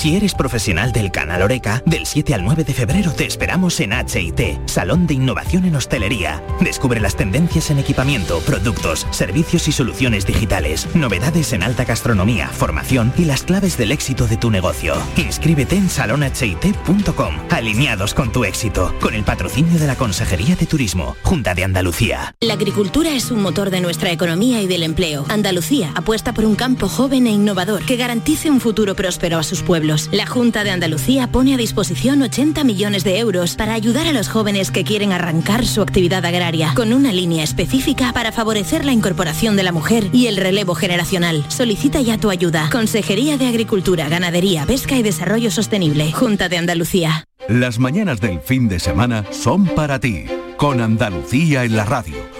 Si eres profesional del canal Oreca, del 7 al 9 de febrero te esperamos en HIT, Salón de Innovación en Hostelería. Descubre las tendencias en equipamiento, productos, servicios y soluciones digitales, novedades en alta gastronomía, formación y las claves del éxito de tu negocio. Inscríbete en salonhit.com, alineados con tu éxito, con el patrocinio de la Consejería de Turismo, Junta de Andalucía. La agricultura es un motor de nuestra economía y del empleo. Andalucía apuesta por un campo joven e innovador que garantice un futuro próspero a sus pueblos. La Junta de Andalucía pone a disposición 80 millones de euros para ayudar a los jóvenes que quieren arrancar su actividad agraria, con una línea específica para favorecer la incorporación de la mujer y el relevo generacional. Solicita ya tu ayuda. Consejería de Agricultura, Ganadería, Pesca y Desarrollo Sostenible. Junta de Andalucía. Las mañanas del fin de semana son para ti, con Andalucía en la radio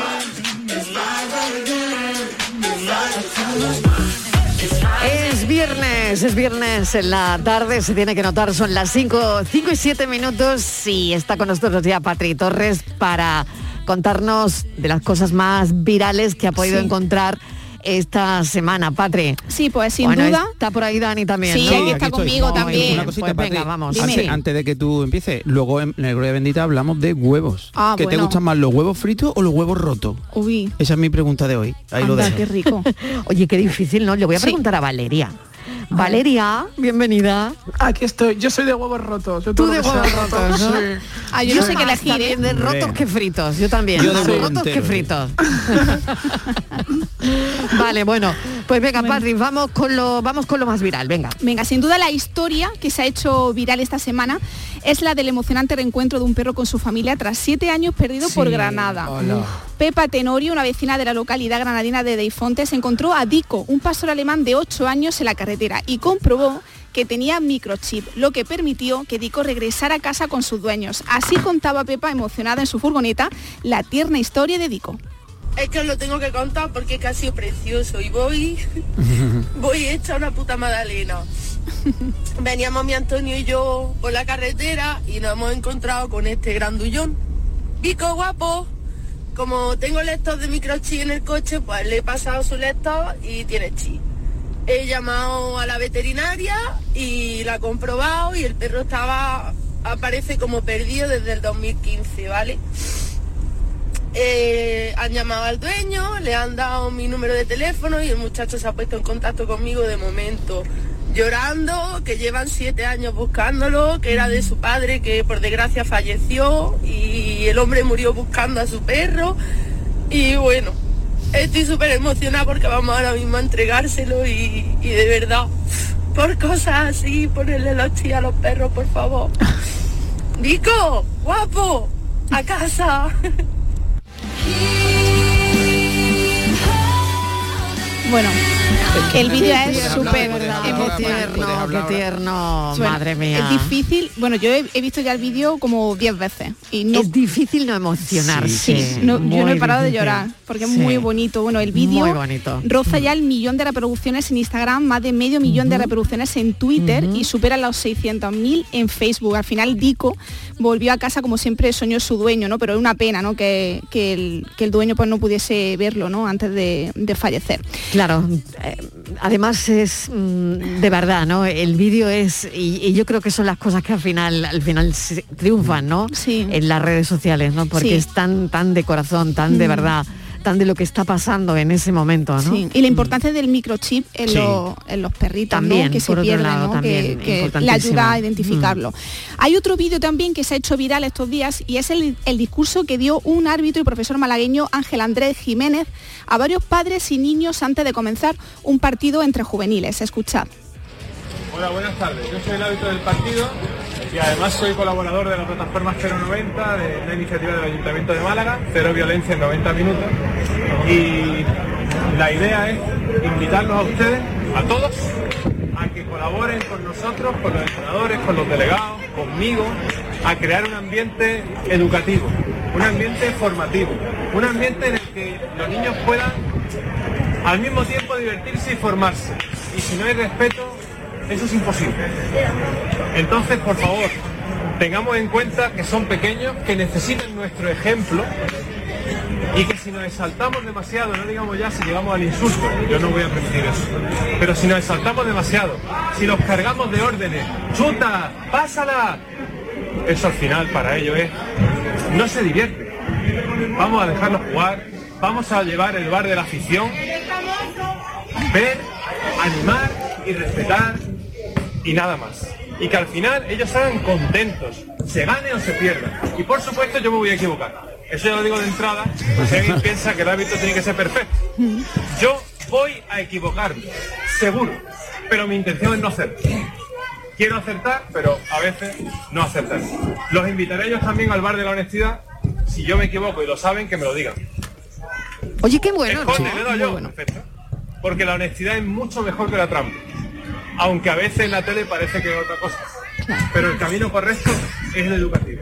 Viernes, es viernes en la tarde, se tiene que notar, son las 5, 5 y 7 minutos y está con nosotros ya Patri Torres para contarnos de las cosas más virales que ha podido Sí. encontrar esta semana, Patri. Sí, pues sin Bueno, duda. Está por ahí Dani también. Sí, ¿no? aquí está conmigo también. bien, Una cosita, pues venga, vamos. Antes, Sí. antes de que tú empieces, luego en la Gloria Bendita hablamos de huevos. Ah, ¿Qué te gustan más, los huevos fritos o los huevos rotos? Uy, Esa es mi pregunta de hoy. Ahí lo dejo. qué rico. Oye, qué difícil, ¿no? Le voy a Sí. preguntar a Valeria. Valeria, bienvenida. Aquí estoy, yo soy de huevos rotos. yo Tú de huevos rotos, ¿no? sí. Ah, yo no sé qué elegir, ¿eh? de rotos que fritos, yo también. Yo de rotos que fritos. vale, bueno, pues venga, Patri, vamos con lo, vamos con lo más viral, venga. Venga, sin duda la historia que se ha hecho viral esta semana es la del emocionante reencuentro de un perro con su familia tras siete años perdido por Granada. Pepa Tenorio, una vecina de la localidad granadina de Deifontes, encontró a Dico, un pastor alemán de 8 años en la carretera y comprobó que tenía microchip, lo que permitió que Dico regresara a casa con sus dueños. Así contaba Pepa, emocionada en su furgoneta, la tierna historia de Dico. Es que os lo tengo que contar porque es que ha sido precioso y voy, voy hecha una puta magdalena. Veníamos mi Antonio y yo por la carretera y nos hemos encontrado con este grandullón. Pico guapo, como tengo lector de microchip en el coche, pues le he pasado su lector y tiene chip. He llamado a la veterinaria y la he comprobado y el perro estaba, aparece como perdido desde el 2015, ¿vale? Eh, han llamado al dueño, le han dado mi número de teléfono y el muchacho se ha puesto en contacto conmigo de momento, llorando, que llevan siete años buscándolo, que era de su padre que por desgracia falleció y el hombre murió buscando a su perro. Y bueno, estoy súper emocionada porque vamos ahora mismo a entregárselo y, y de verdad, por cosas así, ponerle los chis a los perros, por favor. Nico, guapo, a casa. Bueno, el vídeo es súper tierno, qué tierno, Bueno, madre mía. Es difícil, bueno, yo he, he visto ya el vídeo como 10 veces y no es difícil no emocionarse. Sí, no- yo no he parado de llorar porque es Sí. muy bonito. Bueno, el vídeo Muy bonito. roza ya el millón de reproducciones en Instagram, más de medio millón de reproducciones en Twitter y supera los 600.000 en Facebook. Al final Dico volvió a casa como siempre soñó su dueño, ¿no? Pero es una pena, ¿no? Que, que el, que el dueño pues no pudiese verlo, ¿no? Antes de, de fallecer. Claro, eh, además es mm, de verdad, ¿no? El vídeo es, y, y yo creo que son las cosas que al final, al final triunfan, ¿no? Sí. En las redes sociales, ¿no? Porque Sí. es tan, tan de corazón, tan de Mm. verdad tan de lo que está pasando en ese momento, ¿no? Sí, y la importancia del microchip en, Sí. los, en los perritos, ¿no? También, que se pierden, lado, ¿no? también, que, que le ayuda a identificarlo. Hay otro vídeo también que se ha hecho viral estos días y es el, el discurso que dio un árbitro y profesor malagueño, Ángel Andrés Jiménez, a varios padres y niños antes de comenzar un partido entre juveniles. Escuchad. Hola, buenas tardes. Yo soy el árbitro del partido y además soy colaborador de la plataforma 090 de una iniciativa del Ayuntamiento de Málaga, Cero Violencia en 90 Minutos. Y la idea es invitarlos a ustedes, a todos, a que colaboren con nosotros, con los entrenadores, con los delegados, conmigo, a crear un ambiente educativo, un ambiente formativo, un ambiente en el que los niños puedan al mismo tiempo divertirse y formarse. Y si no hay respeto, eso es imposible. Entonces, por favor, tengamos en cuenta que son pequeños, que necesitan nuestro ejemplo y que si nos exaltamos demasiado, no digamos ya si llegamos al insulto, yo no voy a permitir eso, pero si nos exaltamos demasiado, si los cargamos de órdenes, chuta, pásala, eso al final para ellos es, no se divierte. Vamos a dejarlos jugar, vamos a llevar el bar de la afición, ver, animar y respetar y nada más. Y que al final ellos salgan contentos, se gane o se pierda. Y por supuesto yo me voy a equivocar. Eso ya lo digo de entrada, si alguien piensa que el árbitro tiene que ser perfecto. Yo voy a equivocarme, seguro. Pero mi intención es no hacerlo. Quiero acertar, pero a veces no acertar. Los invitaré a ellos también al bar de la honestidad. Si yo me equivoco y lo saben, que me lo digan. Oye, qué bueno. Esconde, ¿no? le doy yo. Perfecto. Porque la honestidad es mucho mejor que la trampa. Aunque a veces en la tele parece que es otra cosa. Pero el camino correcto es el educativo.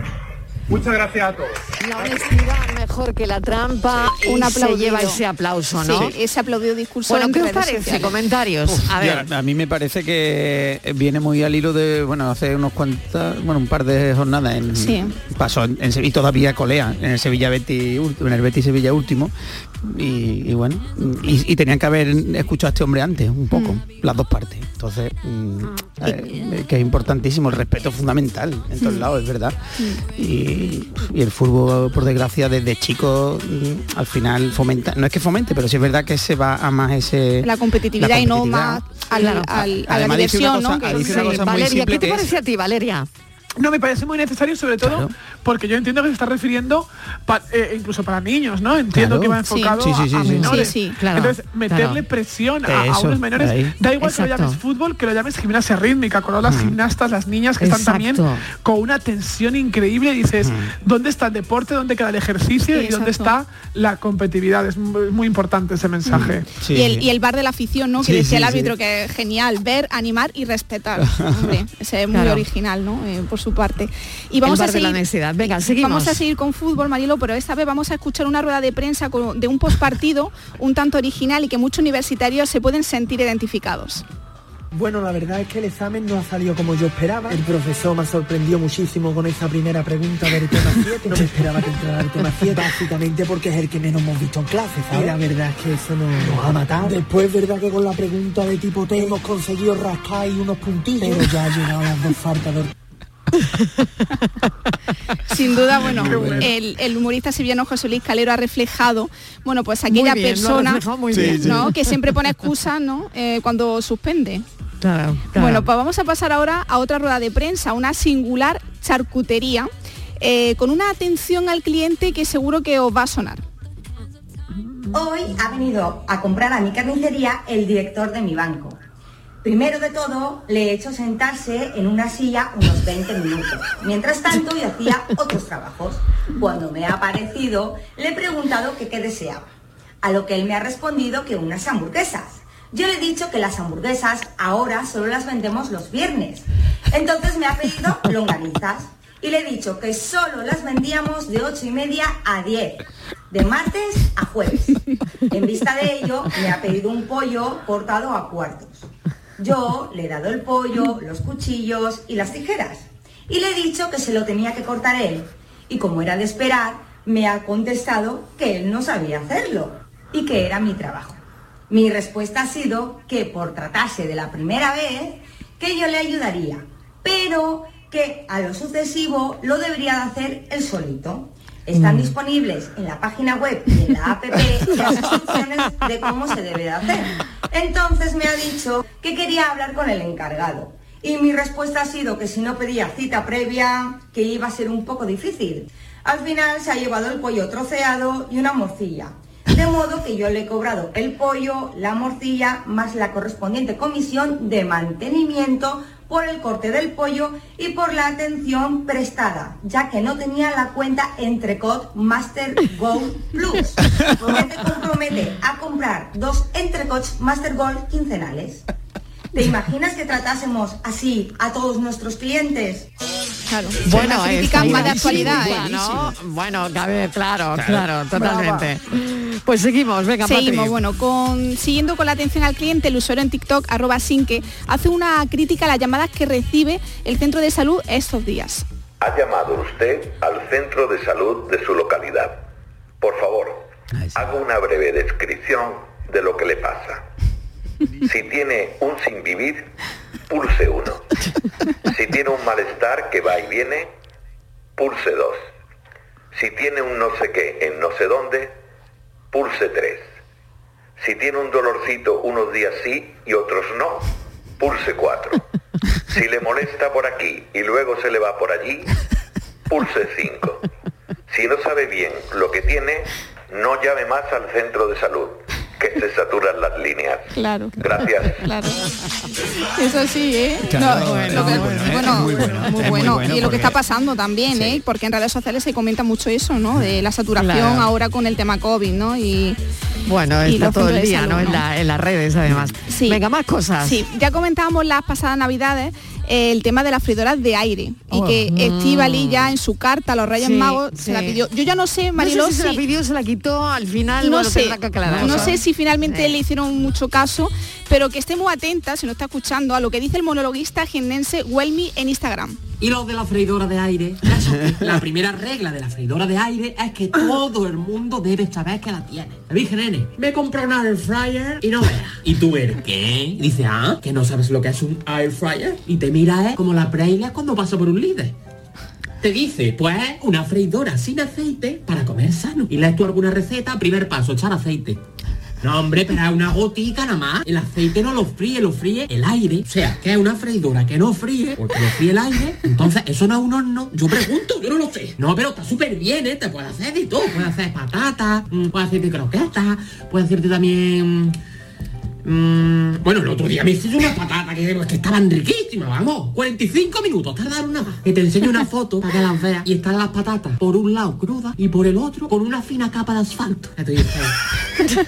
Muchas gracias a todos. La honestidad mejor que la trampa y Un se aplaudido. lleva ese aplauso, ¿no? Sí, ese aplaudido discurso. Bueno, en ¿qué os parece? sociales. Comentarios. A ver. Ya, a mí me parece que viene muy al hilo de, bueno, hace unos cuantas, bueno, un par de jornadas en Sí. pasó en, en Sevilla y todavía colea en el Sevilla Betty, en el Betty Sevilla último y, y bueno, y, y tenían que haber escuchado a este hombre antes un poco, las dos partes. Entonces, mm, eh, que es importantísimo, el respeto es fundamental en todos Mm. lados, es verdad. Y, y el fútbol, por desgracia, desde chico mm, al final fomenta, no es que fomente, pero sí es verdad que se va a más ese La competitividad y no más al- Claro. al- a la diversión, ¿no? cosa- Que- Sí, Valeria, ¿qué te parece a ti, Valeria? No, me parece muy necesario, sobre todo porque yo entiendo que se está refiriendo pa- eh, incluso para niños, ¿no? Entiendo Claro. que va enfocado Sí, sí, sí, a, a sí. menores. Sí, sí, claro, Entonces, meterle claro. presión a, unos menores, ahí. da igual que lo llames fútbol, que lo llames gimnasia rítmica, con las gimnastas, las niñas que están también con una tensión increíble. Dices, ¿dónde está el deporte? ¿Dónde queda el ejercicio? Sí, ¿Y dónde está la competitividad? Es muy, muy importante ese mensaje. Sí, y, el, sí. y el bar de la afición, ¿no? Que Sí, decía el árbitro sí. que genial, ver, animar y respetar. Hombre, ese es muy Claro. original, ¿no? Eh, por su parte. Y vamos el bar a de la seguir. Venga, seguimos. Vamos a seguir con fútbol, Marilo, pero esta vez vamos a escuchar una rueda de prensa con- de un postpartido un tanto original y que muchos universitarios se pueden sentir identificados. Bueno, la verdad es que el examen no ha salido como yo esperaba. El profesor me sorprendió muchísimo con esa primera pregunta del tema 7. No me esperaba que entrara el tema 7, básicamente porque es el que menos hemos visto en clase, ¿sabes? Y la verdad es que eso nos, nos ha matado. Después, es verdad que con la pregunta de tipo T hemos conseguido rascar ahí unos puntillos. Pero ya han llegado las dos faltas de Sin duda, bueno, el, el humorista sevillano José Luis Calero ha reflejado, bueno, pues aquella Muy bien, persona muy sí. ¿no? que siempre pone excusas ¿no? Eh, cuando suspende. Claro, claro. Bueno, pues vamos a pasar ahora a otra rueda de prensa, una singular charcutería, eh, con una atención al cliente que seguro que os va a sonar. Hoy ha venido a comprar a mi carnicería el director de mi banco. Primero de todo, le he hecho sentarse en una silla unos 20 minutos. Mientras tanto, yo hacía otros trabajos. Cuando me ha aparecido, le he preguntado qué deseaba. A lo que él me ha respondido que unas hamburguesas. Yo le he dicho que las hamburguesas ahora solo las vendemos los viernes. Entonces me ha pedido longanizas. Y le he dicho que solo las vendíamos de 8 y media a 10, de martes a jueves. En vista de ello, me ha pedido un pollo cortado a cuartos. Yo le he dado el pollo, los cuchillos y las tijeras. Y le he dicho que se lo tenía que cortar él. Y como era de esperar, me ha contestado que él no sabía hacerlo y que era mi trabajo. Mi respuesta ha sido que por tratarse de la primera vez, que yo le ayudaría, pero que a lo sucesivo lo debería de hacer él solito. Están Mm. disponibles en la página web y en la app las instrucciones de cómo se debe de hacer. Entonces me ha dicho que quería hablar con el encargado. Y mi respuesta ha sido que si no pedía cita previa, que iba a ser un poco difícil. Al final se ha llevado el pollo troceado y una morcilla. De modo que yo le he cobrado el pollo, la morcilla, más la correspondiente comisión de mantenimiento por el corte del pollo y por la atención prestada, ya que no tenía la cuenta Entrecot Master Gold Plus. que te compromete a comprar dos Entrecots Master Gold quincenales. ¿Te imaginas que tratásemos así a todos nuestros clientes? Claro. Bueno, está más de actualidad. ¿eh? Bueno, claro, Claro. claro, totalmente. Pues seguimos, venga, Seguimos, Patri. bueno, con, siguiendo con la atención al cliente, el usuario en TikTok, arroba Sinque, hace una crítica a las llamadas que recibe el centro de salud estos días. Ha llamado usted al centro de salud de su localidad. Por favor, haga una breve descripción de lo que le pasa. Si tiene un sin vivir, pulse 1. Si tiene un malestar que va y viene, pulse 2. Si tiene un no sé qué en no sé dónde, pulse 3. Si tiene un dolorcito unos días sí y otros no, pulse 4. Si le molesta por aquí y luego se le va por allí, pulse 5. Si no sabe bien lo que tiene, no llame más al centro de salud, que se saturan las líneas. Claro. Gracias. Claro. Eso sí, ¿eh? Claro, No, bueno, ¿eh? bueno, muy bueno, muy es muy bueno. bueno y lo que está pasando también, ¿eh? Porque en redes sociales se comenta mucho eso, ¿no? De la saturación Claro. ahora con el tema COVID, ¿no? Y Bueno, y está todo el día, salud, ¿no? En, la- en las redes, además. Venga, más cosas. Sí, ya comentábamos las pasadas navidades el tema de las freidoras de aire y Oh. que Estivali ya en su carta a los Reyes Sí, Magos se la pidió. Yo ya no sé, No Mariló, sé si se la pidió, se la quitó al final. no bueno, sé, tendrá que aclarar. no sé si finalmente le hicieron mucho caso, pero que estemos atentas, si no está escuchando, a lo que dice el monologuista jiennense Welmy en Instagram. Y lo de la freidora de aire, la primera regla de la freidora de aire es que todo el mundo debe saber que la tiene. Le dije, nene, me compré un air fryer y no veas. Y tú eres, ¿qué? Y dice, ah, que no sabes lo que es un air fryer. Y te mira, ¿eh? Como la braille cuando pasa por un líder. Te dice, pues una freidora sin aceite para comer sano. Y lees tú alguna receta, primer paso, echar aceite. No, hombre, pero es una gotica nada más. El aceite no lo fríe, lo fríe el aire. O sea, que es una freidora que no fríe, porque lo fríe el aire. Entonces, eso no es un horno. Yo pregunto, yo no lo sé. No, pero está súper bien, ¿eh? Te puede hacer de todo. Puede hacer patatas, mm, puede hacerte croquetas, puede hacerte también... mm, bueno, el otro día me hice unas patatas que, que estaban riquísimas, vamos. 45 minutos, tardaron nada. Que te enseño una foto para que las veas. Y están las patatas por un lado crudas y por el otro con una fina capa de asfalto.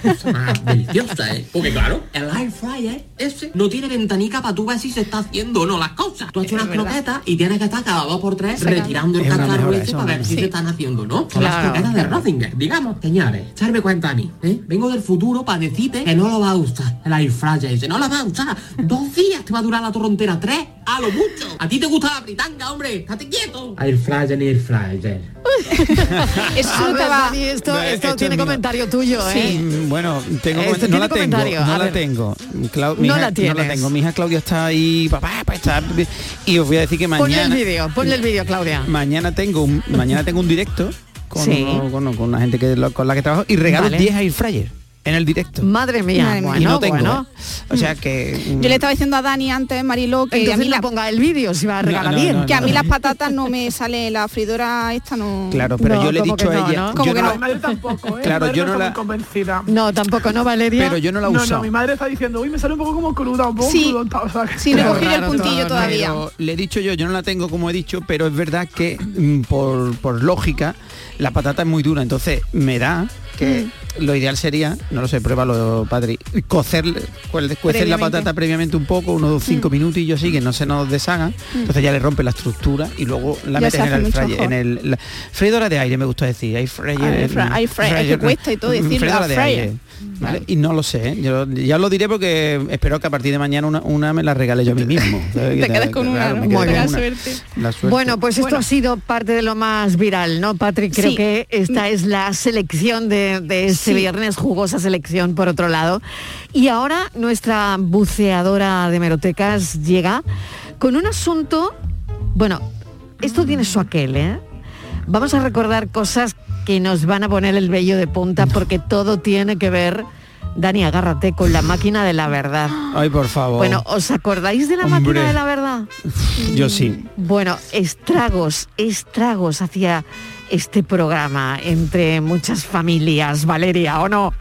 Cosa más deliciosa, ¿eh? Porque claro, el air fryer ese no tiene ventanica para tú ver si se está haciendo o no las cosas. Tú hecho unas croquetas y tienes que estar cada dos por tres Sacando. retirando el Es una ese para ver si se están haciendo, ¿no? Son las Claro, croquetas de claro. Rothinger, digamos. Señores, echarme cuenta a mí, ¿eh? Vengo del futuro para decirte que no lo va a usar el air fryer ese. No lo va a usar. Dos días te va a durar la torrontera. Tres, a lo mucho. A ti te gusta la britanga, hombre. Estate quieto. Air fryer ni air fryer. Eso no te va. Dani, esto, No, esto esto tiene es comentario tuyo, ¿eh? Mm, Bueno, tengo Este no la tengo, no la tengo. Clau- No hija- la tienes. No la tengo. Mi hija Claudia está ahí, papá, pues está. Y os voy a decir que Ponle mañana. el vídeo, ponle el vídeo, Claudia. Mañana tengo un, mañana tengo un directo con, Sí. uno- con, con una gente que con la que trabajo y regalo Vale. 10 air fryer en el directo. Madre mía, Madre mía. bueno, y no tengo. bueno. ¿eh? O sea que. mm, Yo le estaba diciendo a Dani antes, Mariló, que a mí, no la- ponga el vídeo si va a regalar No, no, 10. no, que a mí no. las patatas no me sale la freidora esta no. Claro, pero No, yo le he como dicho que a no, ella. ¿no? yo Como que no- Mi madre tampoco, ¿eh? Claro, yo no no la- convencida. No, tampoco, ¿no, Valeria? Pero yo no la No, uso. no, mi madre está diciendo, uy, me sale un poco como cruda, un poco Sí. crudonta, o sea, que- Sí, no he Claro, cogido el puntillo todo, todavía. Pero le he dicho yo, yo no la tengo como he dicho, pero es verdad que mm, por, por lógica la patata es muy dura, entonces me da que Mm. lo ideal sería, no lo sé, pruébalo, padre, cocer, cuecer la. Mm. patata previamente un poco, unos cinco minutillos así, que no se nos deshagan, entonces ya le rompe la estructura y luego la Ya metes en el fryer, en el la- freidora de aire me gusta decir, fryer, mm, que cuesta y todo mm, freidora de aire. ¿vale? Y no lo sé, ¿eh? yo ya lo diré porque espero que a partir de mañana una, una me la regale yo a mí mismo. Te Que quedas con una, claro, suerte. La suerte. Bueno, pues esto Bueno. ha sido parte de lo más viral, ¿no, Patrick? Creo Sí. que esta es la selección de, de este Sí. viernes, jugosa selección por otro lado. Y ahora nuestra buceadora de merotecas llega con un asunto, bueno, esto tiene su aquel, ¿eh? Vamos a recordar cosas que nos van a poner el vello de punta porque todo tiene que ver, Dani, agárrate, con la máquina de la verdad. Ay, por favor. Bueno, ¿os acordáis de la Hombre. máquina de la verdad? yo sí. Bueno, estragos, estragos hacia este programa entre muchas familias, Valeria, ¿o no?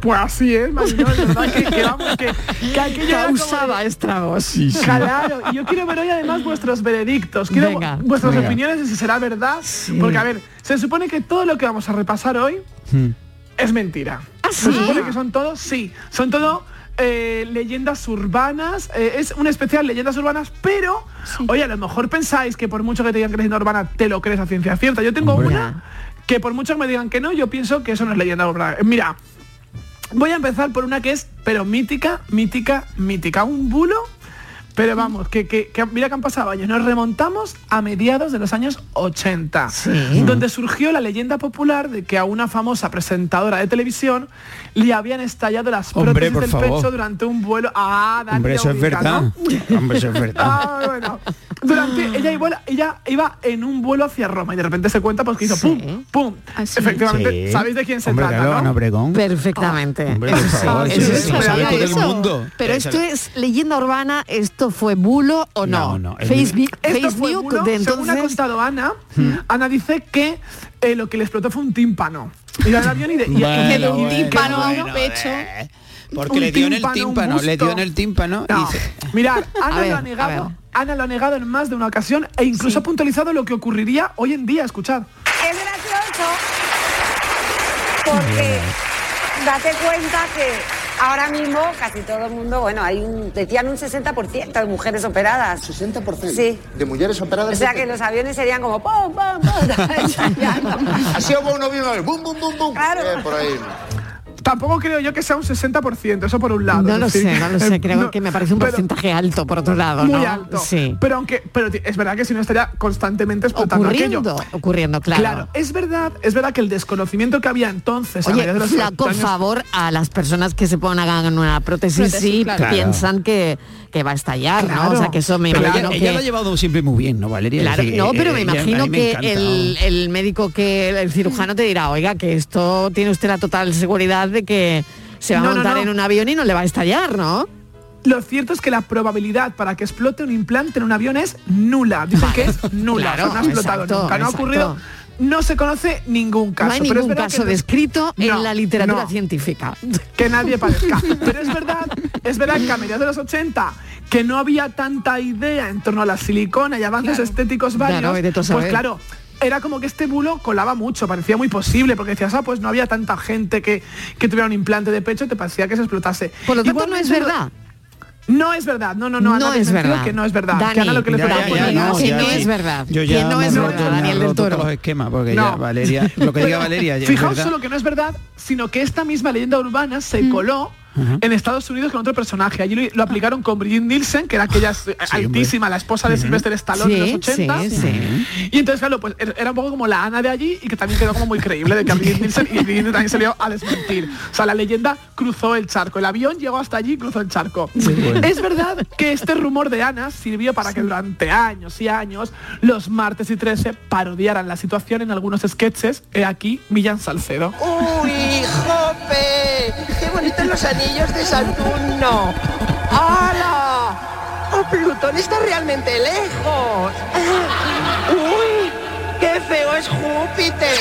Pues así es, Mariló, es verdad que, que vamos, que, que como Causaba de- estragos. Claro, y yo quiero ver hoy además vuestros veredictos, quiero Venga. vuestras Venga. opiniones de si será verdad, porque a ver, se supone que todo lo que vamos a repasar hoy es mentira. Se sí? supone que son todos, sí, son todo eh, leyendas urbanas, eh, es una especial leyendas urbanas, pero, oye, a lo mejor pensáis que por mucho que te digan que es leyenda urbana, te lo crees a ciencia cierta. Yo tengo una que por mucho que me digan que no, yo pienso que eso no es leyenda urbana. Mira, voy a empezar por una que es, pero mítica, mítica, mítica, un bulo. Pero vamos, que, que- que mira que han pasado años. Nos remontamos a mediados de los años 80, donde surgió la leyenda popular de que a una famosa presentadora de televisión le habían estallado las Hombre, prótesis del favor. pecho durante un vuelo. Ah, Dani Hombre, eso es ubica, verdad. ¿no? Hombre, eso es verdad. Ah, bueno. Durante, ella, iba, ella iba en un vuelo hacia Roma y de repente se cuenta pues que hizo pum, pum. Efectivamente, Sí. ¿sabéis de quién se Hombre, trata? ¿no? Perfectamente. Hombre, por Eso sí, favor, sí. mundo. Pero esto es leyenda urbana, esto fue bulo o no. No, no, es Facebook, Esto fue Facebook bulo, de según ha entonces. contado Ana, Ana dice que eh, lo que le explotó fue un tímpano. Iba en avión y de, y- y Bueno, un bueno, tímpano a un bueno, pecho. Porque un le dio en el tímpano, un tímpano, le dio en el tímpano No, y se- Mirad, Ana ver, lo ha negado. Ana lo ha negado en más de una ocasión e incluso ha puntualizado lo que ocurriría hoy en día. Escuchad. Es gracioso porque date cuenta que ahora mismo casi todo el mundo, bueno, hay un, decían un 60% de mujeres operadas. ¿60%? Sí. De mujeres operadas. O sea que los aviones serían como pum, pum, pum. Así hubo uno bien, bum, bum, bum, bum. Claro. Eh, por ahí. Tampoco creo yo que sea un 60%, eso por un lado. No lo decir, sé, no lo sé. Creo no, que me parece un pero- porcentaje alto, por otro lado, muy ¿no? alto. Sí. Pero aunque, pero es verdad que si no estaría constantemente explotando Ocurriendo, aquello. ocurriendo, claro. es verdad, es verdad que el desconocimiento que había entonces, a Oye, mediados de los flaco años- favor a las personas que se pongan una prótesis, Prótesis, sí claro. piensan que, que va a estallar, ¿no? O sea, que eso me Pero imagino ella, que... ella lo ha llevado siempre muy bien, ¿no, Valeria? Claro, decir, no, eh, pero me ella- a imagino me que el, el médico que el cirujano te dirá, oiga, que esto tiene usted la total seguridad de que se va No, a montar no. en un avión y no le va a estallar, ¿no? Lo cierto es que la probabilidad para que explote un implante en un avión es nula. Dicen que es nula. claro, no ha explotado exacto, nunca, no ha ocurrido. No se conoce ningún caso. no hay pero es ningún caso que- descrito No, en la literatura no. científica. que nadie parezca. Pero es verdad, es verdad que a mediados de los 80, que no había tanta idea en torno a la silicona y avances estéticos varios, Claro, tú a pues saber. claro, era como que este bulo colaba mucho, parecía muy posible, porque decías, ah, pues no había tanta gente que, que tuviera un implante de pecho, te parecía que se explotase. Por lo tanto, no es verdad. No es verdad, no, no, no, No es verdad. que no es verdad. Dani, que Ana lo que le ya, ya, ya, no, Que ya no sí. es verdad. Yo Que ya no me es verdad, Daniel del Toro. los esquemas, porque ya No. Valeria, lo que diga Valeria ya es Fijaos verdad. solo que no es verdad, sino que esta misma leyenda urbana se coló en Estados Unidos con otro personaje. Allí lo, lo aplicaron con Brigitte Nielsen, que era aquella eh, altísima, la esposa de Sylvester Stallone en los 80. sí, sí. Y entonces, claro, pues era un poco como la Ana de allí y que también quedó como muy creíble de que a Brigitte Nielsen y Brigitte también salió a desmentir. O sea, la leyenda cruzó el charco. El avión llegó hasta allí y cruzó el charco. bueno. Es verdad que este rumor de Ana sirvió para que durante años y años los martes y 13 parodiaran la situación en algunos sketches. He aquí Millán Salcedo. ¡Uy, Jope! ¡Qué bonitos los anillos de Saturno! ¡Hala! ¡Oh, Plutón está realmente lejos! ¡Uy! ¡Qué feo es Júpiter!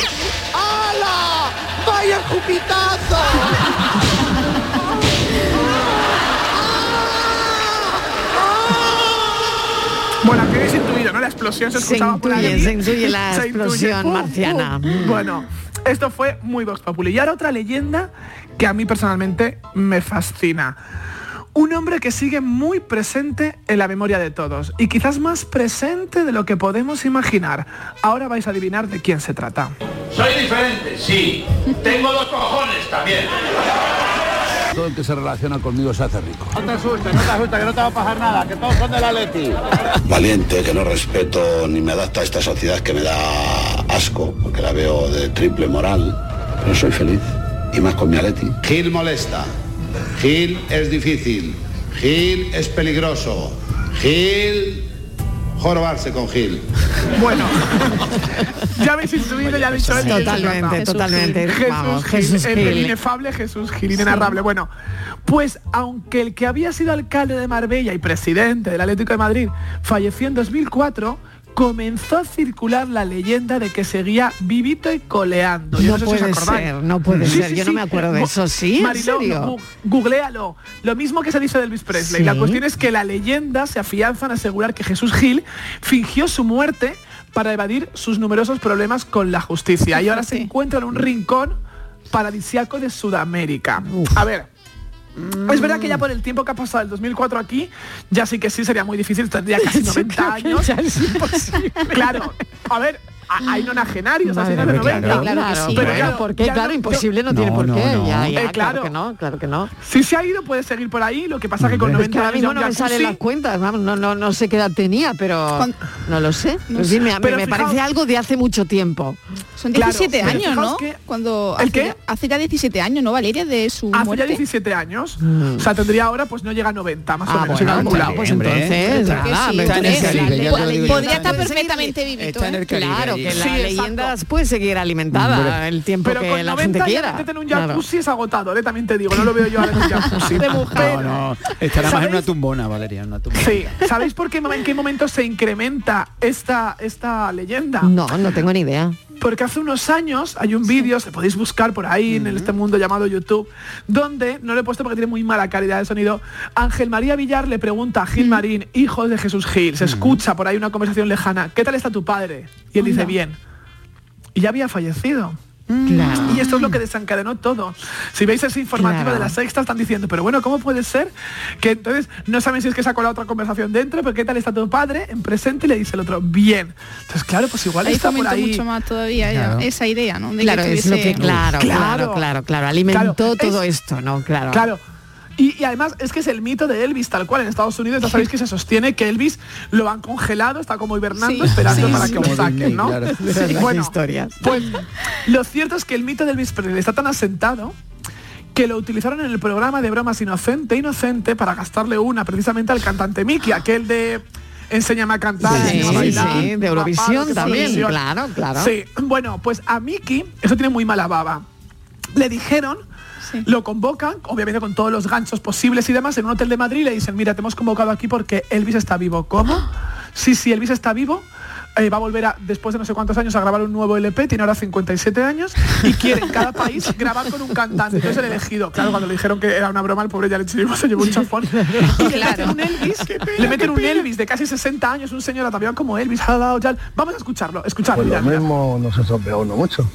¡Hala! ¡Vaya Jupitazo! Bueno, que habéis intuido, ¿no? La explosión se Se escuchaba por intuye, ahí. se intuye la Se explosión ¡Pum, marciana. pum! Bueno, esto fue muy Vox Populi. Y ahora otra leyenda que a mí personalmente me fascina. Un hombre que sigue muy presente en la memoria de todos y quizás más presente de lo que podemos imaginar. Ahora vais a adivinar de quién se trata. Soy diferente, sí. Tengo dos cojones también. Todo el que se relaciona conmigo se hace rico. No te asustes, no te asustes, que no te va a pasar nada, que todos son de la Leti. Valiente, que no respeto ni me adapta a esta sociedad que me da asco, porque la veo de triple moral, pero soy feliz. Y más con mi Aleti. Gil molesta. Gil es difícil. Gil es peligroso. Gil jorobarse con Gil. Bueno, ya habéis intuido, ya habéis dicho Totalmente, totalmente. Jesús Vamos, Gil, Jesús Gil. el inefable Jesús Gil, inenarrable. Bueno, pues aunque el que había sido alcalde de Marbella y presidente del Atlético de Madrid falleció en 2004, comenzó a circular la leyenda de que seguía vivito y coleando. Yo No sé puede ser, no puede ser. Yo no me acuerdo de eso. ¿Sí? ¿En Mariló, serio? gu- googléalo. Lo mismo que se dice de Elvis Presley. La cuestión es que la leyenda se afianza en asegurar que Jesús Gil fingió su muerte para evadir sus numerosos problemas con la justicia y ahora se encuentra en un rincón paradisiaco de Sudamérica. A ver, es verdad que ya por el tiempo que ha pasado el 2004 aquí, ya sí que sí sería muy difícil, tendría casi 90 años. Claro, a ver, hay nonagenarios, así de Madre, 90. claro, claro, Pero pero claro, ¿por qué? ya Claro, no- imposible no, tiene por no, qué. no. Ya, ya, Eh, claro claro. que no, claro que no. Si se ha ido puede seguir por ahí, lo que pasa que con Es 90 que ahora mismo ya no me salen las cuentas, vamos, no, no, no sé qué edad tenía, pero no lo sé. En fin, me, Pero me fijaos- parece algo de hace mucho tiempo. Son Claro, 17 pero años, ¿no? que- Cuando ¿El hace, qué? ya- hace ya 17 años, ¿no, Valeria? De su Hace ya muerte. 17 años, Mm. o sea, tendría ahora pues no llega a 90, más o Ah, menos. bueno, pues entonces, nada, sí, está en ya Podría estar perfectamente vivito, Está en ¿eh? el Claro, que Sí, la exacto. leyenda puede seguir alimentada Hombre. el tiempo Pero que con la 90 gente quiera. en un Claro. jacuzzi es agotador, ¿eh? también te digo, no lo veo yo ahora en un jacuzzi. No, no, estará más en una tumbona, Valeria, en una tumbona. Sí, ¿sabéis por qué en qué momento se incrementa esta, esta leyenda? No, no tengo ni idea. Porque hace unos años hay un vídeo, se podéis buscar por ahí en este mundo llamado YouTube, donde, no lo he puesto porque tiene muy mala calidad de sonido, Ángel María Villar le pregunta a Gil Marín, hijo de Jesús Gil, se escucha por ahí una conversación lejana, ¿qué tal está tu padre? Y él dice, bien. Y ya había fallecido. Claro. Y esto es lo que desencadenó todo. Si veis ese informativo Claro. de la sexta, están diciendo, pero bueno, ¿cómo puede ser que entonces no saben si es que sacó la otra conversación dentro, pero qué tal está tu padre en presente y le dice el otro, bien. Entonces, claro, pues igual Ahí está por ahí. mucho más todavía Claro. esa idea, ¿no? De Claro, que es lo que, claro, claro, Claro. claro, claro, alimentó Claro, todo es- esto, ¿no? Claro. Claro. Y, y además es que es el mito de Elvis, tal cual. En Estados Unidos ya sabéis que se sostiene que Elvis lo han congelado, está como hibernando, Sí. esperando Sí, para sí. que lo saquen, ¿no? claro. Bueno, historias. pues lo cierto es que el mito de Elvis Presley está tan asentado que lo utilizaron en el programa de bromas Inocente Inocente para gastarle una precisamente al cantante Mickey, aquel de Enséñame a cantar, Sí, a bailar, sí, de Eurovisión también, claro, claro. Sí, bueno, pues a Mickey, eso tiene muy mala baba. Le dijeron, Sí. lo convocan, obviamente con todos los ganchos posibles y demás, en un hotel de Madrid y le dicen, mira, te hemos convocado aquí porque Elvis está vivo. ¿Cómo? Sí, sí, Elvis está vivo. eh, va a volver a, después de no sé cuántos años a grabar un nuevo LP, tiene ahora 57 años y quiere en cada país grabar con un cantante. Entonces el elegido, claro, cuando le dijeron que era una broma, el pobre ya le echó- se llevó un chafón. Y le meten un Elvis, le meten un Elvis de casi 60 años, un señor ataviado como Elvis, ha dado ya. Vamos a escucharlo, escuchar, Pues mira, lo mismo no se uno mucho.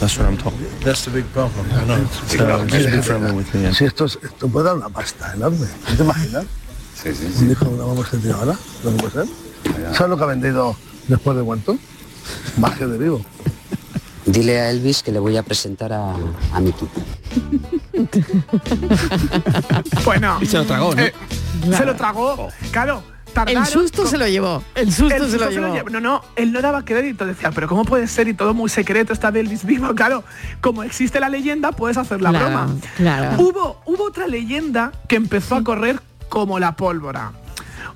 That's what I'm talking. That's the big problem. I know. So just be friendly with me. Si esto, es- esto puede dar una pasta enorme. ¿No te imaginas? Sí, sí, Un que tiene ahora, lo que puede ser. ¿Sabes lo que ha vendido después de muerto? Magia de vivo. Dile a Elvis que le voy a presentar a, a Miki. Bueno. Y se lo tragó, ¿no? eh, Se lo tragó, claro. Tardaron El susto con- se lo llevó. El susto se lo llevó. No, no, él no daba crédito, decía, pero ¿cómo puede ser? Y todo muy secreto, está de Elvis vivo. Claro, como existe la leyenda, puedes hacer la Claro, broma. claro. Hubo, hubo otra leyenda que empezó a correr como la pólvora.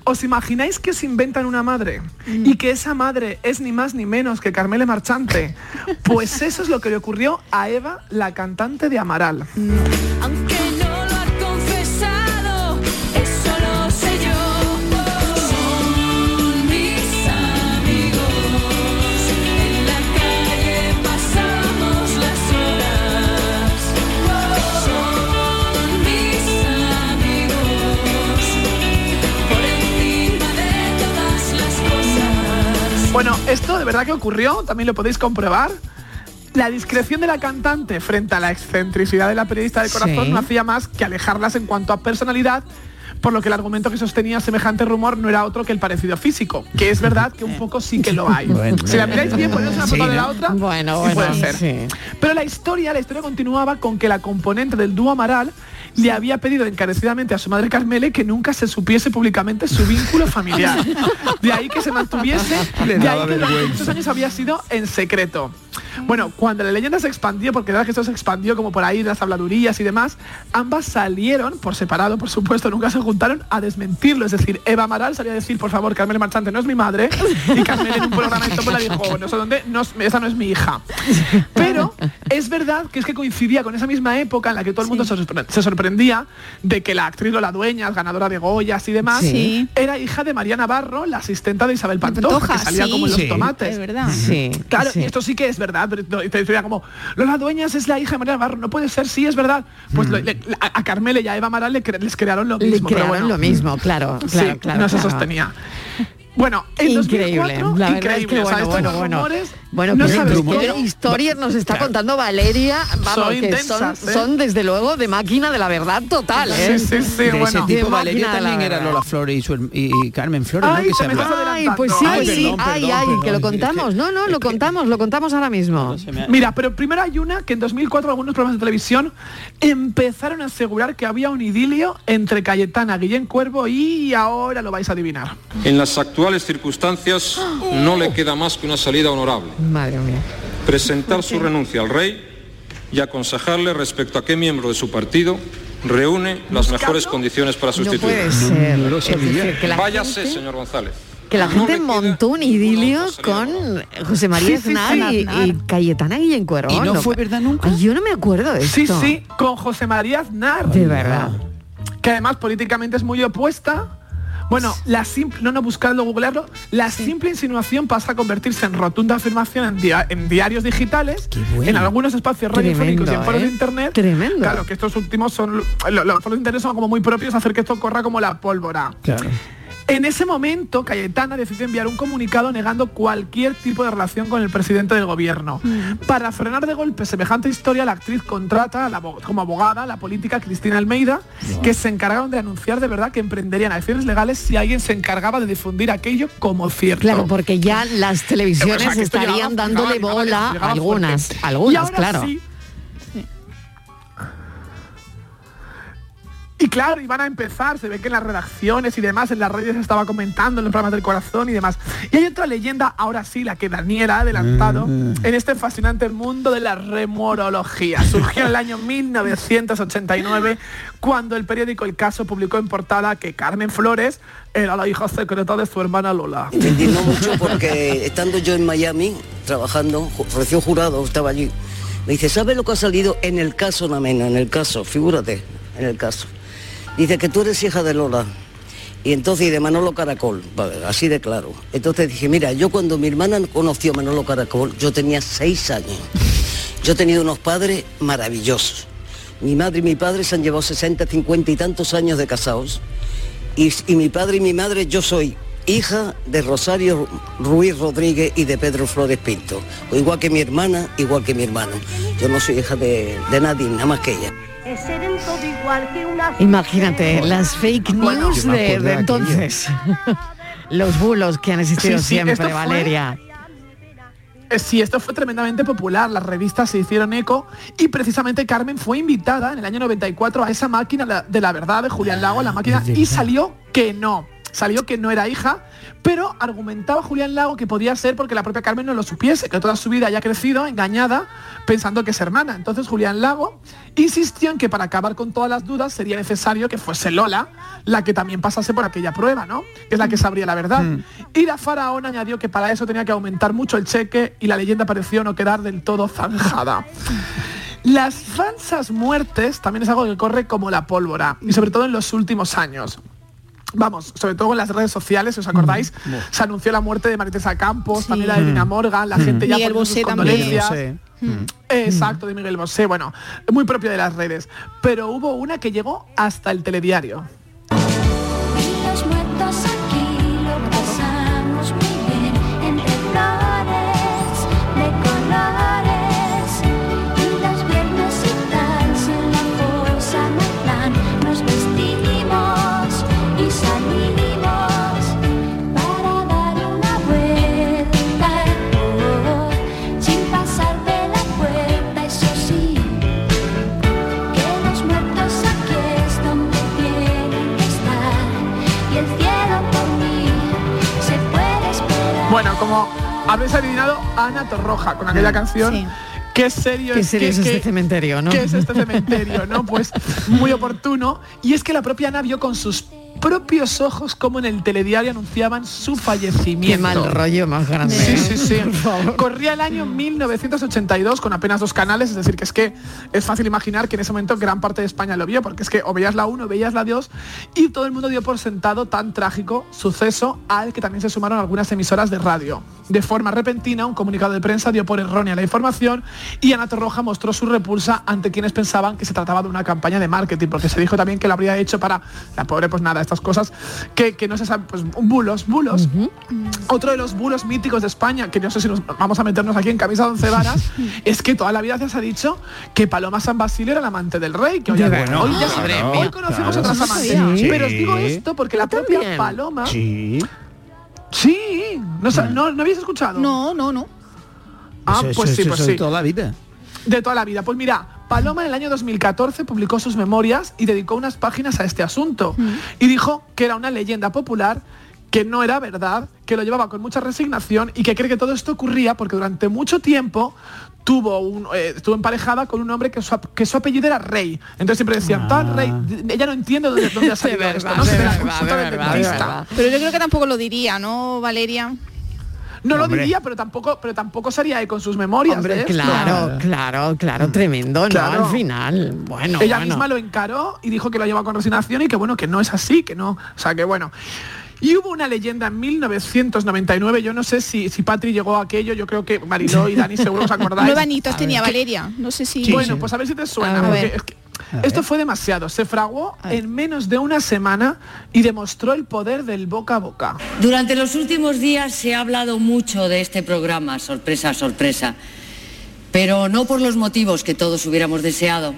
¿Os imagináis que se inventan una madre Mm. y que esa madre es ni más ni menos que Carmele Marchante? Pues eso es lo que le ocurrió a Eva, la cantante de Amaral. Aunque esto de verdad que ocurrió, también lo podéis comprobar. La discreción de la cantante frente a la excentricidad de la periodista de corazón Sí. no hacía más que alejarlas en cuanto a personalidad, por lo que el argumento que sostenía semejante rumor no era otro que el parecido físico, que es verdad que un poco sí que lo hay. Bueno, si la miráis bien, ponéis una sí, foto de la ¿no? otra, Bueno, sí bueno, puede ser. sí. Pero la historia, la historia continuaba con que la componente del dúo Amaral le había pedido encarecidamente a su madre Carmele que nunca se supiese públicamente su vínculo familiar. De ahí que se mantuviese, de ahí que durante muchos años había sido en secreto. Bueno, cuando la leyenda se expandió, porque la verdad que esto se expandió como por ahí, las habladurías y demás, ambas salieron, por separado, por supuesto, nunca se juntaron, apuntaron a desmentirlo. Es decir, Eva Amaral salía a decir, por favor, Carmen Marchante no es mi madre. Y Carmen en un programa de Topo la dijo, no sé dónde, no, es- esa no es mi hija. Pero es verdad que es que coincidía con esa misma época en la que todo el mundo se, sorpre- se sorprendía de que la actriz Lola Dueñas, ganadora de Goyas y demás, Sí. era hija de María Navarro, la asistenta de Isabel Pantoja, Pantoja, que salía sí. como en los tomates. Es verdad. Sí, Claro, y esto sí que es verdad, pero te decía como, Lola Dueñas es la hija de María Navarro, no puede ser, sí es verdad. Pues lo- le- a, a Carmele y a Eva Amaral le cre- les crearon lo mismo. Pero bueno. lo mismo, claro, Sí, claro, claro. no se claro. sostenía. Bueno, en Increíble, 2004, la verdad increíble, es que o sea, bueno, bueno, bueno. rumores, Bueno, no qué, sabes qué historias nos está contando Valeria, vamos, Son que son, ¿eh? son desde luego de máquina de la verdad total, ¿eh? de ese tipo De Valeria máquina de la también era. Lola Flores y, su her- y Carmen Flores, ¿no? Que se Ay, pues sí, Ay, pues sí, perdón, ay, perdón, ay, que lo contamos, no, no, lo contamos, lo contamos ahora mismo. Mira, pero primero hay una que en 2004 algunos programas de televisión empezaron a asegurar que había un idilio entre Cayetana, Guillén Cuervo y ahora lo vais a adivinar. En las actuales circunstancias no le queda más que una salida honorable. Madre mía. Presentar su renuncia al rey y aconsejarle respecto a qué miembro de su partido reúne las mejores condiciones para No sustituirlo. puede ser. Decir, Váyase, gente- señor González. Que la gente montó un idilio con José María Sí, sí, Aznar sí. y, y Cayetana Guillén Cuerón. ¿Y no fue verdad nunca? Yo no me acuerdo de Sí, esto. sí, con José María Aznar. De verdad. Que además políticamente es muy opuesta. Bueno, la simple, no, no, buscadlo, googlearlo, la simple insinuación pasa a convertirse en rotunda afirmación en, dia- en diarios digitales, en algunos espacios radiofónicos y en foros ¿eh? de internet. Tremendo. Claro, que estos últimos son, lo- los foros de internet son como muy propios a hacer que esto corra como la pólvora. Claro. En ese momento, Cayetana decidió enviar un comunicado negando cualquier tipo de relación con el presidente del gobierno. Para frenar de golpe semejante historia, la actriz contrata a la como abogada a la política Cristina Almeida, que se encargaron de anunciar de verdad que emprenderían acciones legales si alguien se encargaba de difundir aquello como cierto. Claro, porque ya las televisiones O sea, estarían llegaba- dándole llegaba- bola, llegaba algunas, Y algunas, ahora claro. sí, Y claro, iban a empezar, se ve que en las redacciones y demás, en las redes se estaba comentando, en los programas del corazón y demás. Y hay otra leyenda, ahora sí, la que Daniel ha adelantado, en este fascinante mundo de la remorología. Surgió en el año 1989, cuando el periódico El Caso publicó en portada que Carmen Flores era la hija secreta de su hermana Lola. Me indignó mucho porque estando yo en Miami, trabajando, recién jurado, estaba allí, me dice, ¿sabes lo que ha salido en el caso, Namena? En el caso, figúrate, en el caso. Dice que tú eres hija de Lola. Y entonces, y de Manolo Caracol, así de claro. Entonces dije, mira, yo cuando mi hermana conoció a Manolo Caracol, yo tenía seis años. Yo he tenido unos padres maravillosos. Mi madre y mi padre se han llevado 60, 50 y tantos años de casados. Y, y mi padre y mi madre, yo soy hija de Rosario Ruiz Rodríguez y de Pedro Flores Pinto. Igual que mi hermana, igual que mi hermano. Yo no soy hija de, de nadie, nada más que ella. Imagínate, las fake Bueno, news yo me de, acuerdo de entonces. Los bulos que han existido Sí, sí, siempre, fue- Valeria. Eh, Sí, esto fue tremendamente popular, las revistas se hicieron eco y precisamente Carmen fue invitada en el año 94 a esa máquina de la verdad de Julián Lago, a la máquina, y salió que no, salió que no era hija, pero argumentaba Julián Lago que podía ser porque la propia Carmen no lo supiese, que toda su vida haya crecido engañada pensando que es hermana. Entonces Julián Lago insistió en que para acabar con todas las dudas sería necesario que fuese Lola la que también pasase por aquella prueba, ¿no? Que es la que sabría la verdad. Y la faraón añadió que para eso tenía que aumentar mucho el cheque y la leyenda pareció no quedar del todo zanjada. Las falsas muertes también es algo que corre como la pólvora, y sobre todo en los últimos años. Vamos, sobre todo en las redes sociales, si os acordáis, se anunció la muerte de Maritesa Campos, también la de Dina Morgan, la gente ya Miguel sus Bosé también. condolencias. Exacto, de Miguel Bosé, bueno, muy propio de las redes. Pero hubo una que llegó hasta el telediario. Bueno, como habéis adivinado, Ana Torroja, con aquella canción. Qué serio Qué es, serio es este cementerio, ¿no? ¿Qué es este cementerio, no? Pues muy oportuno. Y es que la propia Ana vio con sus propios ojos como en el telediario anunciaban su fallecimiento. Qué mal rollo más grande. Sí, sí, sí. Corría el año 1982 con apenas dos canales, es decir, que es que es fácil imaginar que en ese momento gran parte de España lo vio, porque es que o veías la 1 o veías la 2 y todo el mundo dio por sentado tan trágico suceso al que también se sumaron algunas emisoras de radio. De forma repentina, un comunicado de prensa dio por errónea la información y Ana Torroja mostró su repulsa ante quienes pensaban que se trataba de una campaña de marketing, porque se dijo también que lo habría hecho para la pobre, pues nada, estas cosas que, que no se saben, pues bulos, bulos. Otro de los bulos míticos de España, que no sé si nos vamos a meternos aquí en camisa de once varas, es que toda la vida se ha dicho que Paloma San Basilio era el amante del rey, que hoy, De ya se- Madre hoy mía, conocemos claro. otras amantes. Pero os digo esto porque la propia Paloma... Sí. Sí, no, sa- no, ¿no habéis escuchado? No, no, no. Ah, Eso- pues eso- sí, eso pues de sí. toda la vida. De toda la vida. Pues mira, Paloma en el año 2014 publicó sus memorias y dedicó unas páginas a este asunto. Y dijo que era una leyenda popular, que no era verdad, que lo llevaba con mucha resignación y que cree que todo esto ocurría porque durante mucho tiempo tuvo un, eh, estuvo emparejada con un hombre que su, ap- que su apellido era Rey. Entonces siempre decían, tal Rey. Ella no entiende dónde, dónde ha salido esto. No. Pero yo creo que tampoco lo diría, ¿no, Valeria? No lo diría, pero tampoco, pero tampoco sería ahí con sus memorias. Hombre, de esto. claro, claro, claro, tremendo, ¿no? Claro. Al final. Bueno, Ella bueno. misma lo encaró y dijo que lo lleva con resignación y que bueno, que no es así, que no. O sea, que bueno. Y hubo una leyenda en 1999, yo no sé si, si Patri llegó a aquello, yo creo que Mariló y Dani seguro os acordáis. Nueve añitos tenía Valeria. No sé si. bueno, pues a ver si te suena. A porque es que esto fue demasiado. Se fraguó en menos de una semana y demostró el poder del boca a boca. Durante los últimos días se ha hablado mucho de este programa, sorpresa, sorpresa, pero no por los motivos que todos hubiéramos deseado.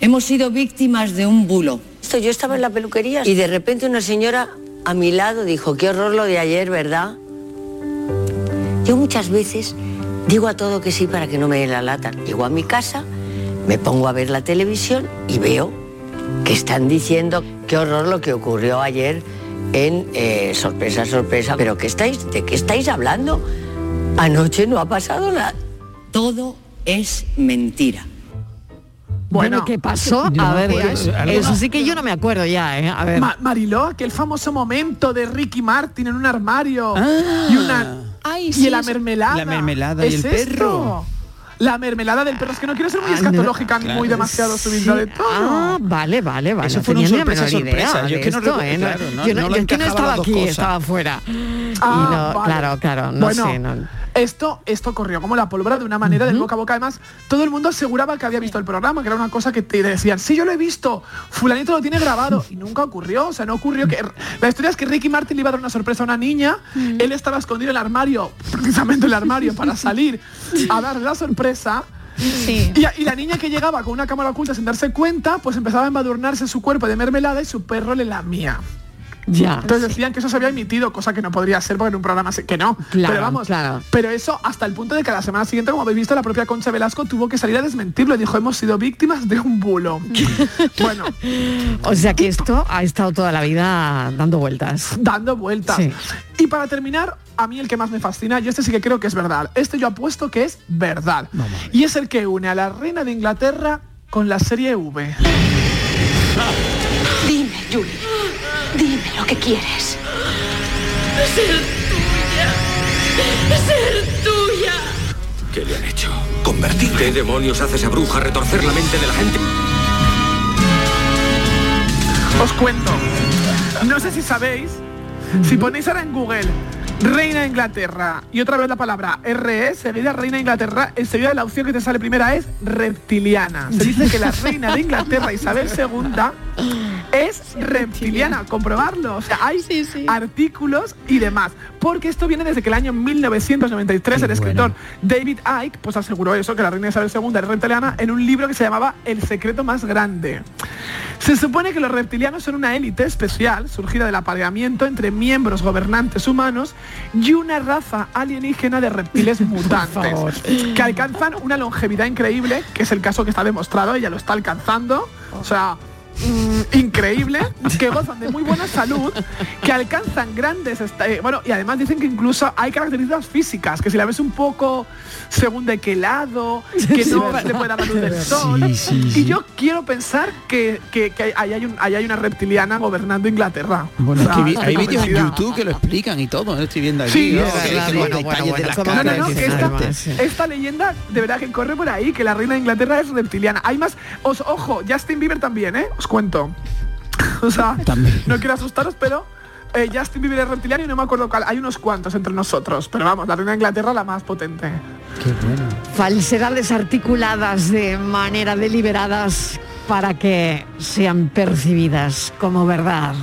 Hemos sido víctimas de un bulo. Esto, yo estaba en la peluquería y de repente una señora a mi lado dijo, qué horror lo de ayer, ¿verdad? Yo muchas veces digo a todo que sí para que no me den la lata. Llego a mi casa, me pongo a ver la televisión y veo que están diciendo qué horror lo que ocurrió ayer en eh, sorpresa, sorpresa. Pero ¿qué estáis, ¿de qué estáis hablando? Anoche no ha pasado nada. Todo es mentira. Bueno, ¿qué pasó? No A ver, acuerdo. eso, sí que yo no me acuerdo ya, ¿eh? A ver. Ma- Mariló, aquel famoso momento de Ricky Martin en un armario Ah. y una Ay, y sí, la mermelada. La mermelada y ¿Es el perro. La mermelada del perro. Es que no quiero ser muy Ah, no, escatológica ni muy claro. demasiado subida de tono. Ah, vale, vale, vale. Eso ni la sorpresa, sorpresa. Yo es que no esto, ¿eh? No- claro, no- yo no, no yo lo es que no encajaba estaba aquí, cosas. estaba fuera. Ah, y no, vale. claro, claro, no Bueno, sé. Esto, esto corrió como la pólvora de una manera del boca a boca. Además, todo el mundo aseguraba que había visto el programa, que era una cosa que te decían, sí, yo lo he visto, fulanito lo tiene grabado. Y nunca ocurrió, o sea, no ocurrió. que La historia es que Ricky Martin le iba a dar una sorpresa a una niña, él estaba escondido en el armario, precisamente en el armario, para salir a darle la sorpresa. Sí. Y, y la niña que llegaba con una cámara oculta sin darse cuenta, pues empezaba a embadurnarse su cuerpo de mermelada y su perro le lamía. Ya. Entonces decían que eso se había emitido, cosa que no podría ser porque en un programa se- que no. Claro, pero vamos, claro. pero eso hasta el punto de que a la semana siguiente, como habéis visto, la propia Concha Velasco tuvo que salir a desmentirlo y dijo, hemos sido víctimas de un bulo. bueno, O sea que esto ha estado toda la vida dando vueltas. dando vueltas. Sí. Y para terminar, a mí el que más me fascina, y este sí que creo que es verdad, este yo apuesto que es verdad. Y es el que une a la reina de Inglaterra con la serie V. Dime, Julie. Dime lo que quieres. Ser tuya. Ser tuya. ¿Qué le han hecho? Convertirla. ¿Qué demonios hace esa bruja retorcer la mente de la gente? Os cuento. No sé si sabéis, si ponéis ahora en Google Reina de Inglaterra y otra vez la palabra RE, seguida Reina de Inglaterra, enseguida la opción que te sale primera es reptiliana. Se dice que la Reina de Inglaterra Isabel II es reptiliana, comprobarlo. O sea, hay artículos y demás. Porque esto viene desde que el año 1993 el escritor David Icke pues aseguró eso, que la reina Isabel II era reptiliana en un libro que se llamaba El secreto más grande. Se supone que los reptilianos son una élite especial surgida del apareamiento entre miembros gobernantes humanos y una raza alienígena de reptiles mutantes que alcanzan una longevidad increíble, que es el caso que está demostrado, ella lo está alcanzando. O sea, mm, increíble, que gozan de muy buena salud, que alcanzan grandes... eh, bueno, y además dicen que incluso hay características físicas, que si la ves un poco según de qué lado, que no le puede dar la luz del sol. sí, Y yo quiero pensar que, que, que ahí, hay un- ahí hay una reptiliana gobernando Inglaterra. Bueno, O es sea, que vi- estoy hay vídeos en. YouTube que lo explican y todo, estoy viendo aquí. Sí, esta leyenda de verdad que corre por ahí, que la reina de Inglaterra es reptiliana. Hay más, os, ojo, Justin Bieber también, ¿eh? Os cuento. o sea, no quiero asustaros, pero eh, Justin Bieber es reptiliano y no me acuerdo cuál. Hay unos cuantos entre nosotros, pero vamos, la reina de Inglaterra la más potente. Falsedades articuladas de manera deliberadas para que sean percibidas como verdad.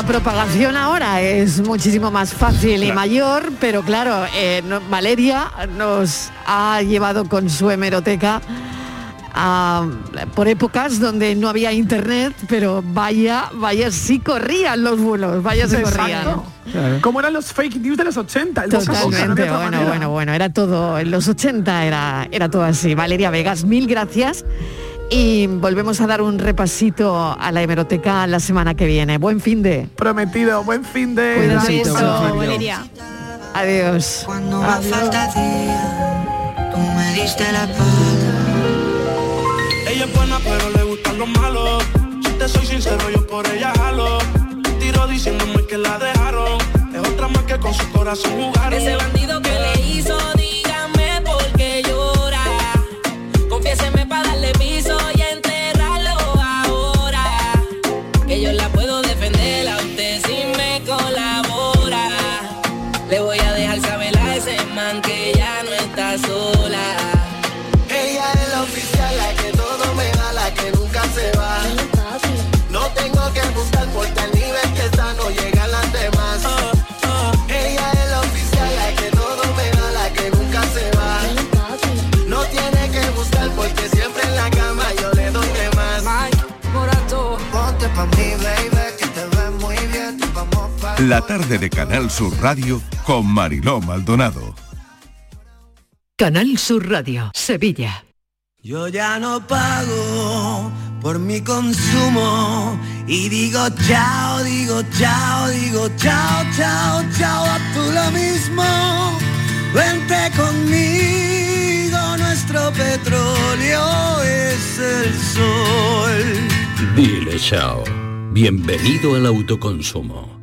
La propagación ahora es muchísimo más fácil y mayor, pero claro, eh, no- Valeria nos ha llevado con su hemeroteca a- por épocas donde no había internet, pero vaya, vaya, sí corrían los bulos, vaya se corrían. Como eran los fake news de los 80, el boca boca, Totalmente, bueno, manera. bueno, bueno, era todo, en los 80 era, era todo así. Valeria Vegas, mil gracias. Y volvemos a dar un repasito a la hemeroteca la semana que viene. Buen fin de. Prometido, buen fin de. Cuídate. Valeria. Adiós. Cuando me falta día, tú me diste la espalda. Ella es buena pero le gustan los malos Si te soy sincero yo por ella jalo Tiro diciéndome que la dejaron Es otra más que con su corazón jugaron Ese bandido que le hizo, La tarde de Canal Sur Radio con Mariló Maldonado. Canal Sur Radio, Sevilla. Yo ya no pago por mi consumo y digo chao, digo chao, digo chao, chao, chao, a tú lo mismo. Vente conmigo, nuestro petróleo es el sol. Dile chao. Bienvenido al autoconsumo.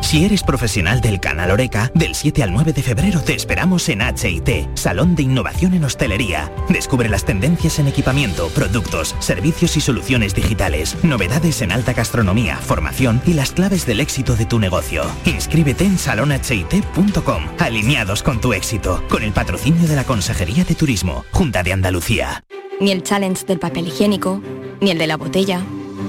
Si eres profesional del canal Oreca, del 7 al 9 de febrero te esperamos en HIT, Salón de Innovación en Hostelería. Descubre las tendencias en equipamiento, productos, servicios y soluciones digitales, novedades en alta gastronomía, formación y las claves del éxito de tu negocio. Inscríbete en salonhit.com, alineados con tu éxito, con el patrocinio de la Consejería de Turismo, Junta de Andalucía. Ni el challenge del papel higiénico, ni el de la botella.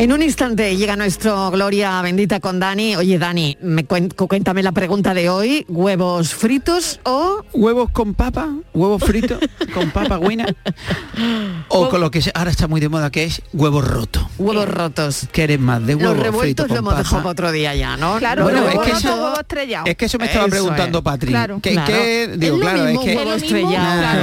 En un instante llega nuestro Gloria Bendita con Dani. Oye, Dani, me cuéntame la pregunta de hoy. ¿Huevos fritos o...? ¿Huevos con papa? ¿Huevos fritos? ¿Con papa buena? O con lo que ahora está muy de moda que es huevos rotos. Huevos rotos. ¿Qué eres más? ¿De huevos Los revueltos fritos lo con hemos dejado para otro día ya, ¿no? Claro, Bueno, huevo es que roto, eso- huevo estrellado. Es que eso me estaba Eso preguntando es. Patri. Claro. Que, Claro. que- digo, Es lo claro, mismo es que... huevo Es lo mismo, estrellado. claro.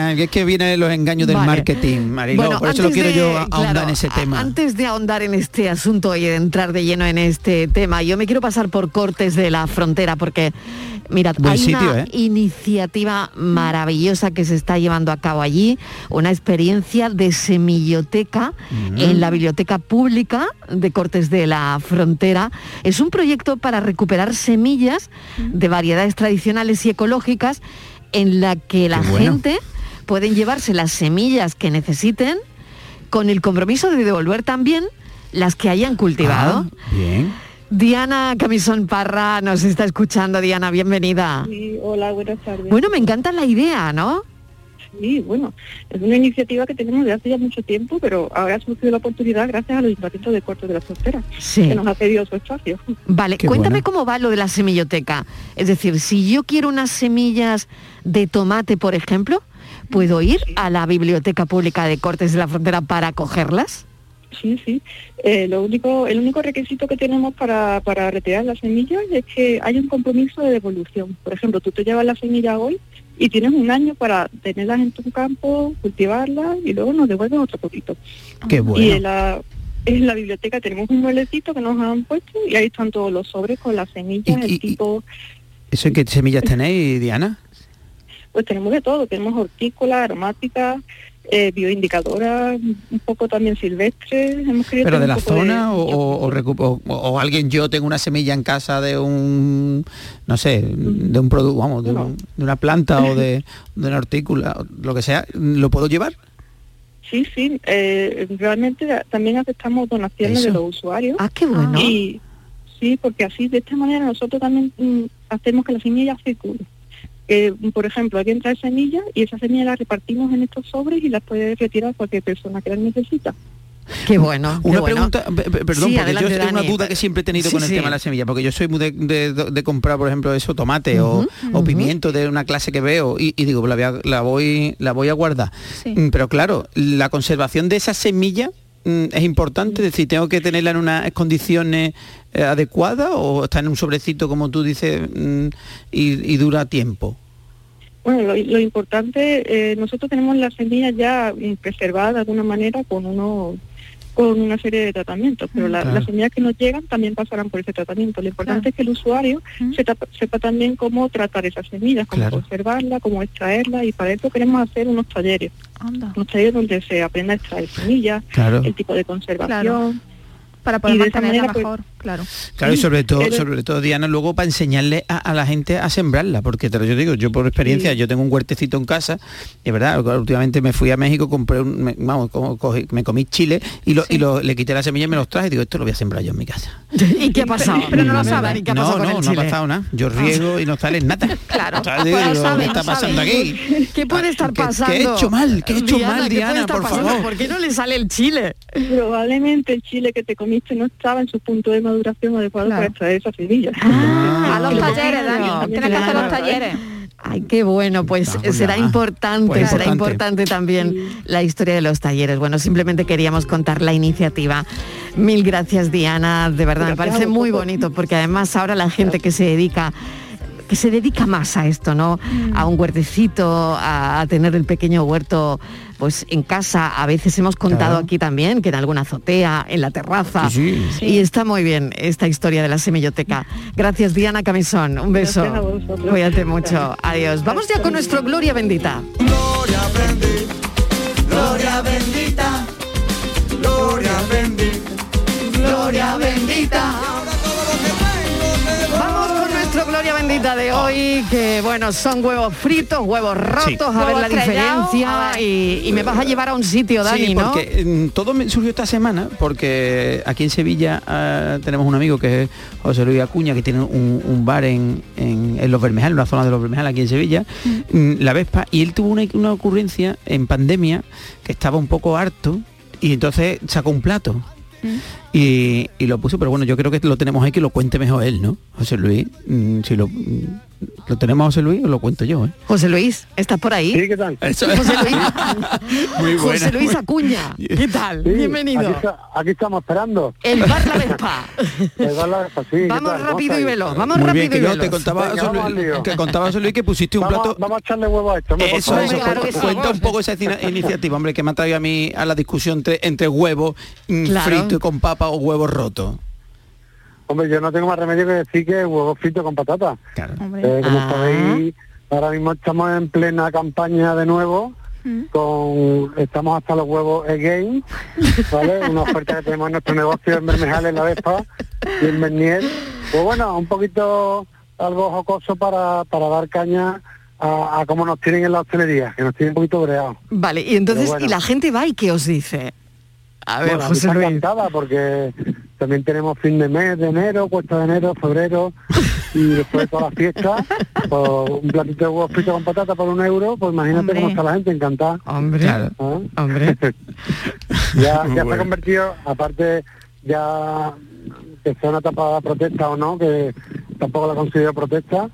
Ah, es que vienen los engaños del Vale. marketing, Mariló. Bueno, por eso lo antes quiero de- yo ahondar claro, en ese tema. Antes de ahondar en este asunto y entrar de lleno en este tema, yo me quiero pasar por Cortes de la Frontera porque, mirad, Buen hay sitio, una ¿eh? iniciativa maravillosa que se está llevando a cabo allí, una experiencia de semilloteca en la biblioteca pública de Cortes de la Frontera. Es un proyecto para recuperar semillas de variedades tradicionales y ecológicas en la que la bueno. gente pueden llevarse las semillas que necesiten con el compromiso de devolver también las que hayan cultivado. Ah, bien. Diana Camisón Parra nos está escuchando. Diana, bienvenida. Sí, hola, buenas tardes. Bueno, me encanta la idea, ¿no? Sí, bueno, es una iniciativa que tenemos desde hace ya mucho tiempo, pero ahora ha surgido la oportunidad gracias al Ayuntamiento de Cortes de la Frontera, Sí. que nos ha pedido su espacio. Vale, Qué cuéntame bueno. cómo va lo de la semilloteca. Es decir, si yo quiero unas semillas de tomate, por ejemplo, ¿puedo ir a la Biblioteca Pública de Cortes de la Frontera para cogerlas? Sí, sí. Eh, lo único, el único requisito que tenemos para, para retirar las semillas es que hay un compromiso de devolución. Por ejemplo, tú te llevas la semilla hoy y tienes un año para tenerlas en tu campo, cultivarlas y luego nos devuelven otro poquito. Qué Y bueno. en la, en la biblioteca tenemos un muelecito que nos han puesto y ahí están todos los sobres con las semillas, el tipo, ¿Eso qué semillas tenéis, Diana? Pues tenemos de todo, tenemos hortícolas, aromáticas, eh, bioindicadoras, un poco también silvestres. Hemos querido ¿Pero de la zona o, o- o recu- o- o alguien, yo tengo una semilla en casa de un, no sé, de un producto, vamos, de, un- de una planta o de, de una hortícula, lo que sea, ¿lo puedo llevar? Sí, sí, eh, realmente también aceptamos donaciones Eso. de los usuarios. Ah, qué bueno. Y sí, porque así de esta manera nosotros también mm, hacemos que la semilla circule. Que, por ejemplo, alguien trae semillas y esa semilla la repartimos en estos sobres y las puede retirar cualquier persona que las necesita. Qué bueno. qué Una bueno. pregunta, pe- pe- perdón, Sí, porque adelante, yo es una duda que siempre he tenido Sí, con el sí. tema de la semilla, porque yo soy muy de, de- de comprar, por ejemplo, eso, tomate o, o pimiento de una clase que veo y, y digo, la voy, a, la voy, la voy a guardar. Sí. Mm, Pero claro, la conservación de esa semilla es importante, es decir, tengo que tenerla en unas condiciones eh, adecuadas o está en un sobrecito, como tú dices, mm, y, dura tiempo. Bueno, lo, importante, eh, nosotros tenemos las semillas ya mm, preservadas de alguna manera con uno con una serie de tratamientos, pero la- Claro. las semillas que nos llegan también pasarán por ese tratamiento. Lo importante es que el usuario sepa, sepa también cómo tratar esas semillas, cómo Claro. conservarlas, cómo extraerlas, y para eso queremos hacer unos talleres, unos talleres donde se aprenda a extraer semillas, el tipo de conservación. Para poder mantenerla manera, pues, mejor, claro. Claro, y sobre todo, pero- sobre todo, Diana, luego para enseñarle a, a la gente a sembrarla, porque te lo yo digo, yo por experiencia, yo tengo un huertecito en casa, y es verdad, últimamente me fui a México, compré un, me, vamos, co- cogí- me comí chile y, lo, y lo- le quité la semilla y me los traje y digo, esto lo voy a sembrar yo en mi casa. ¿Y qué ha pasado? Pero no lo saben. Dani, ¿qué ha no, pasado con no, el no ha pasado nada. Yo riego y no sale nada. Claro. Entonces, digo, Pues saben, ¿qué está pasando aquí? ¿Qué puede estar ¿Qué- qué he pasando? hecho mal? ¿Qué he hecho mal, ¿qué puede Diana, por pasando? favor? ¿Por qué no le sale el chile? Probablemente el chile que te comiste no estaba en su punto de maduración adecuado Claro. para extraer esas semillas. Ah, a los talleres, Dani. Tienes que hacer los talleres. Ay, qué bueno, pues Ah, pues será importante, Pues será importante. importante también la historia de los talleres. Bueno, simplemente queríamos contar la iniciativa. Mil gracias, Diana, de verdad, me Gracias parece muy bonito, porque además ahora la gente que se dedica que se dedica más a esto, ¿no? A un huertecito, a, a tener el pequeño huerto pues en casa. A veces hemos contado Claro. aquí también que en alguna azotea, en la terraza. Sí, sí. Y está muy bien esta historia de la semilloteca. Gracias, Diana Camisón. Un beso. Cuídate mucho. Adiós. Vamos ya con nuestro Gloria Bendita. Gloria bendita, gloria bendita, gloria bendita, gloria bendita. De hoy, que bueno, son huevos fritos, huevos rotos, a ver la diferencia y, y me vas a llevar a un sitio, Dani, sí, ¿no? porque mm, todo me surgió esta semana porque aquí en Sevilla ah, tenemos un amigo que es José Luis Acuña que tiene un, un bar en, en, en Los Bermejales, en la zona de Los Bermejales aquí en Sevilla, mm, la Vespa, y él tuvo una, una ocurrencia en pandemia que estaba un poco harto y entonces sacó un plato. Y, y lo puso, pero bueno, yo creo que lo tenemos ahí que lo cuente mejor él, ¿no? José Luis, mm, si lo, mm, lo tenemos a José Luis, o lo cuento yo, ¿eh? José Luis, ¿estás por ahí? Sí, ¿qué tal? Eso- José Luis, Muy buena, José Luis muy- Acuña, ¿qué tal? Sí, Bienvenido. Aquí, está- aquí estamos esperando. El bar La Vespa. El bar La Vespa, sí, ¿qué Vamos rápido y veloz, vamos Muy rápido bien, que y veloz. te contaba, Venga, José Luis, lío. que contaba José Luis que pusiste un Vamos, plato vamos a echarle huevo a esto. hombre, Eso, favor. eso, claro que sí. cuenta un poco esa iniciativa, hombre, que me ha traído a mí a la discusión entre, entre huevos mm, Claro. frito y con papa o huevos rotos. Hombre, yo no tengo más remedio que decir que huevo frito con patata. Hombre. Eh, como Ah. sabéis, ahora mismo estamos en plena campaña de nuevo. con estamos hasta los huevos again ¿vale? una oferta que tenemos en nuestro negocio en Bermejales la Vespa y en Bernier pues bueno un poquito algo jocoso para, para dar caña a, a cómo nos tienen en la hostelería que nos tienen un poquito breados Vale, y entonces, bueno. ¿y la gente va y qué os dice? A ver, Bueno, José está Luis. encantada porque también tenemos fin de mes de enero, cuesta de enero, febrero y después de todas las fiestas, pues, un platito de huevos fritos con patata por un euro, pues imagínate Hombre. cómo está la gente encantada. Hombre, Claro. Hombre. ya ya se ha convertido, aparte ya que sea una etapa de protesta o no, que tampoco la considero protesta,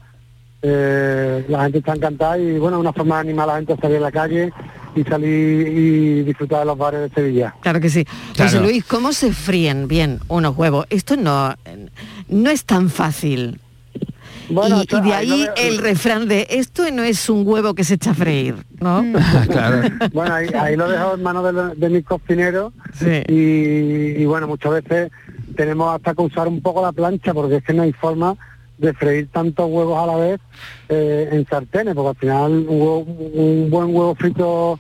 eh, la gente está encantada y bueno, una forma de animar a la gente a salir a la calle y salir y disfrutar de los bares de Sevilla. Claro que sí. Claro. José Luis, ¿cómo se fríen bien unos huevos? Esto no, no es tan fácil. Bueno, y, esto- y de ahí el refrán de esto no es un huevo que se echa a freír, ¿no? claro. Bueno, ahí, ahí lo dejo en manos de, mis cocineros Sí. y, y bueno, muchas veces tenemos hasta que usar un poco la plancha porque es que no hay forma de freír tantos huevos a la vez eh, en sartenes, porque al final un, huevo- un buen huevo frito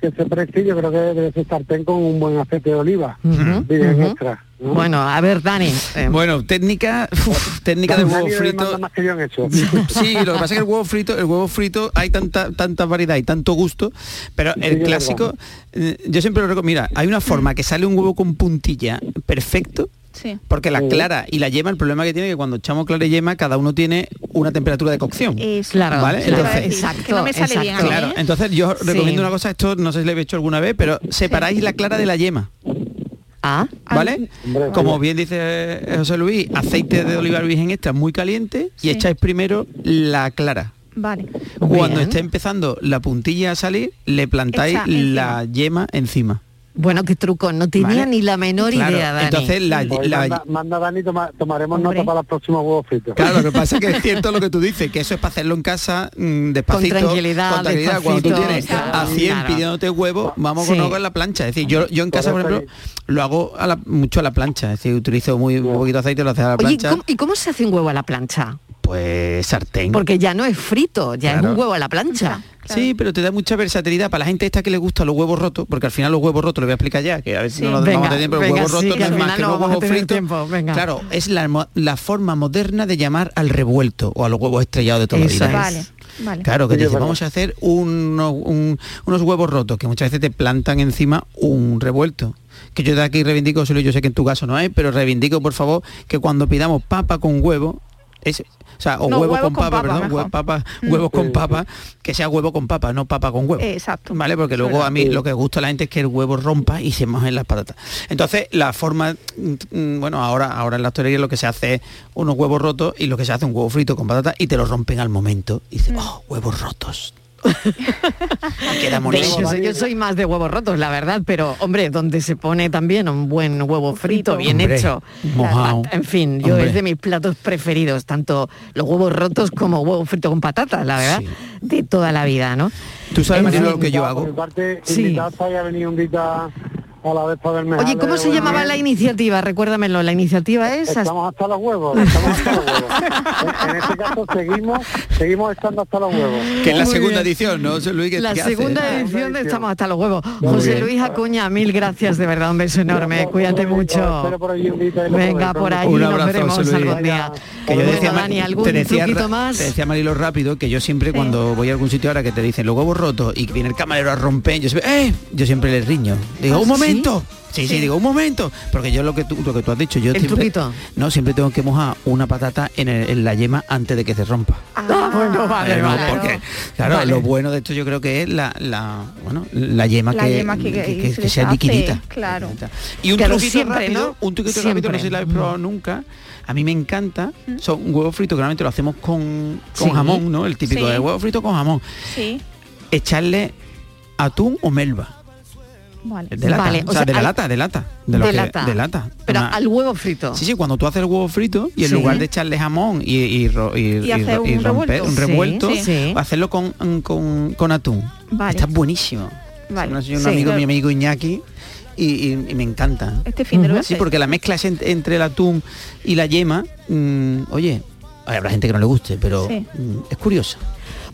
que se precie yo creo que debe ser sartén con un buen aceite de oliva, extra. ¿no? Bueno, a ver, Dani. eh, Bueno, técnica, uf, técnica del Nadie huevo frito. más que yo en eso. Sí, lo que pasa es que el huevo frito, el huevo frito hay tanta tanta variedad y tanto gusto, pero Sí, el clásico, eh, yo siempre lo recomiendo. Mira, hay una forma que sale un huevo con puntilla perfecto, Sí. porque la clara y la yema, el problema que tiene es que cuando echamos clara y yema, cada uno tiene una temperatura de cocción. Eso. Claro, Vale, claro, entonces- exacto, que no me sale bien Claro, ¿eh? entonces yo Sí. recomiendo una cosa, esto no sé si lo he hecho alguna vez, pero separáis la clara de la yema. Ah, ¿Vale? Hombre, Como bien dice eh, José Luis, aceite de oliva virgen extra muy caliente y Sí. echáis primero la clara. Vale. Cuando Bien. esté empezando la puntilla a salir, le plantáis Echa encima. la yema encima. Bueno, qué truco. No tenía Vale. ni la menor Claro, idea, Dani. entonces la, Pues la- manda, manda Dani, toma- tomaremos Hombre. nota para los próximos huevos fritos. Claro, lo que pasa es que es cierto lo que tú dices, que eso es para hacerlo en casa mm, despacito, tranquilidad, con tranquilidad. Cuando tú tienes claro. a 100 Claro. pidiéndote huevo, vamos Sí. con con la plancha. Es decir, yo, yo en casa, por ejemplo, lo hago a la- mucho a la plancha. Es decir, utilizo muy un poquito de aceite, lo haces a la Oye, ¿y plancha. cómo, y cómo se hace un huevo a la plancha? Pues sartén. Porque ya no es frito, ya es un huevo a la plancha. Sí, pero te da mucha versatilidad para la gente esta que le gusta los huevos rotos, porque al final los huevos rotos, lo voy a explicar ya, que a ver si Sí. no nos Venga, vamos a tener, pero venga, huevos sí, rotos que no más que no los huevos fritos. tiempo, venga. Claro, es la, la forma moderna de llamar al revuelto o a los huevos estrellados de toda Eso la vida. Vale. Vale. Claro, que te dice, vamos a hacer unos, un- unos huevos rotos, que muchas veces te plantan encima un revuelto. Que yo de aquí reivindico, solo yo sé que en tu caso no hay, pero reivindico, por favor, que cuando pidamos papa con huevo, es, o sea, o No, huevo huevo con con papa, papa, perdón, mejor. hue- papa- Mm. huevos con papa, que sea huevo con papa, no papa con huevo. Exacto. ¿Vale? Porque luego a mí lo que gusta a la gente es que el huevo rompa y se mojen las patatas. Entonces, la forma, mm, bueno, ahora, ahora en la hostelería lo que se hace es unos huevos rotos y lo que se hace es un huevo frito con patatas y te lo rompen al momento. Y dices, oh, huevos rotos. Queda yo, soy, yo soy más de huevos rotos, la verdad, pero hombre, donde se pone también un buen huevo frito, bien Hombre, hecho. En fin, yo Hombre. es de mis platos preferidos, tanto los huevos rotos como huevo frito con patatas, la verdad, Sí. de toda la vida, ¿no? Tú sabes, lo que yo Por hago. mi parte, Sí. invitado venido un día Oye, ¿cómo se llamaba la iniciativa? Recuérdamelo, la iniciativa es... Estamos hasta los huevos, estamos hasta los huevos. En, en este caso seguimos, seguimos estando hasta los huevos. Que es la Muy segunda bien. edición, ¿no? José Luis, ¿qué- La qué hace? segunda edición de Estamos hasta los huevos. Muy José bien. Luis Acuña, mil gracias, de verdad, un beso enorme. Cuídate mucho. Por allí Venga, por ahí Un nos abrazo, veremos José Luis. algún día. Que yo Bueno, decía, Dani, ¿algún te decía, truquito más? Te decía Marilo rápido que yo siempre cuando voy a algún sitio ahora que te dicen los huevos rotos y que viene el camarero a romper, yo siempre, ¡eh! Yo siempre le riño. Digo, ¿Ah, un sí? Momento. Sí, sí, digo, un momento. Porque yo lo que tú, lo que tú has dicho, yo ¿El siempre, truquito? no, siempre tengo que mojar una patata en, el- en la yema antes de que se rompa. Ah, bueno, vale, no, vale. porque, claro, Vale. lo bueno de esto yo creo que es la, la bueno, la yema, La que, yema que- que- que que- se que sea liquidita. claro. Y un truquito siempre, rápido, ¿no? un truquito Siempre. rápido, no sé si lo habéis probado nunca. A mí me encanta, son huevos fritos que normalmente lo hacemos con, con Sí. jamón, ¿no? El típico Sí. de huevo frito con jamón. Sí. Echarle atún o melva. Vale. De lata. Vale, o o sea, sea, de la al- lata, de lata. De, lo de que- lata. de lata. Pero Una- al huevo frito. Sí, sí, cuando tú haces el huevo frito y en Sí. lugar de echarle jamón y, y, ro- y- Y hacer ro- un romper revuelto. un revuelto, sí. hacerlo con, con, con atún. Vale. Está buenísimo. Vale. Un amigo, mi amigo Iñaki, y, me encanta. Este fin de lo voy a Sí, porque la mezcla entre el atún y la yema, mm, oye, habrá gente que no le guste, pero Sí. mm, es curioso.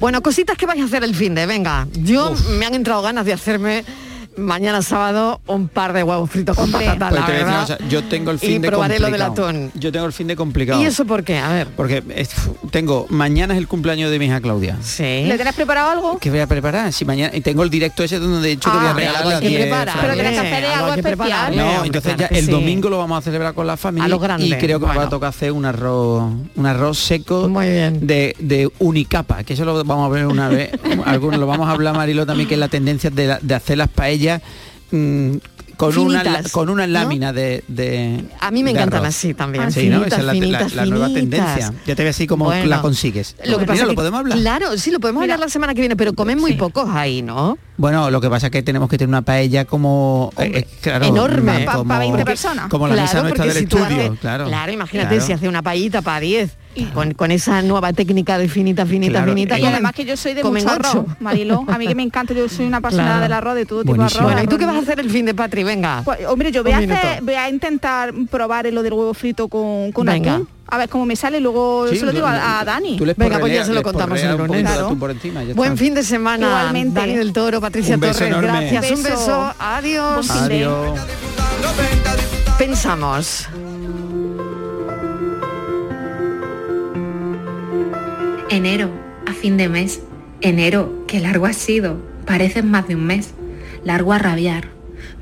Bueno, cositas que vais a hacer el fin de, venga. Yo me han entrado ganas de hacerme mañana sábado un par de huevos fritos con Pues la te decir verdad. yo tengo el y fin de probaré lo del complicado. atún. Yo tengo el fin de complicado. ¿Y eso por qué? A ver. Porque es- tengo, mañana es el cumpleaños de mi hija Claudia. Sí. ¿Le tenés preparado algo? ¿Qué voy a preparar? Si mañana y tengo el directo ese donde de hecho que voy a Ah, regalar las que 10 preparar. Pero tenés que frases. hacer algo algo especial. No, entonces ya el sí. domingo lo vamos a celebrar con la familia A lo grande. y creo que me va Bueno. a tocar hacer un arroz un arroz seco Muy bien. de, de unicapa, que eso lo vamos a ver una vez, algunos lo vamos a hablar Marilo también que es la tendencia de, la- de hacer las paellas mm, con una con una ¿no? lámina de, de A mí me encantan arroz. así también. Sí, ¿no? finitas, Esa es la, la- finitas, la nueva finitas. tendencia. Ya te ve así como Bueno. la consigues. Lo que pasa Mira, es lo que- podemos hablar. Claro, sí, lo podemos Mira. hablar la semana que viene, pero comen muy pocos ahí, ¿no? Bueno, lo que pasa es que tenemos que tener una paella como eh, eh, claro, enorme. mm, Pa- pa- como- pa 20 personas. Como la claro, mesa nuestra del si estudio, haces- claro. imagínate Claro. si hace una paellita para 10 con, con esa nueva técnica de finita, finita, Claro, finita. y Y además que yo soy de mucho arroz, Marilo. A mí que me encanta, yo soy una apasionada Claro. del arroz, de todo tipo de arroz. Bueno, ¿y tú qué vas a hacer el fin de Patri? Venga. Pues, hombre, yo voy a, hacer, voy a intentar probar lo del huevo frito con, con Venga. atún. A ver cómo me sale, luego Sí, se lo digo tú- a, a Dani. tú les Venga, pues ya se lo contamos porreas el Claro. Buen está. fin de semana. Igualmente. Dani del Toro, Patricia Torres, enorme. gracias. Un Beso. Adiós. Pensamos. Enero, a fin de mes. Enero, qué largo ha sido. Parece más de un mes. Largo a rabiar.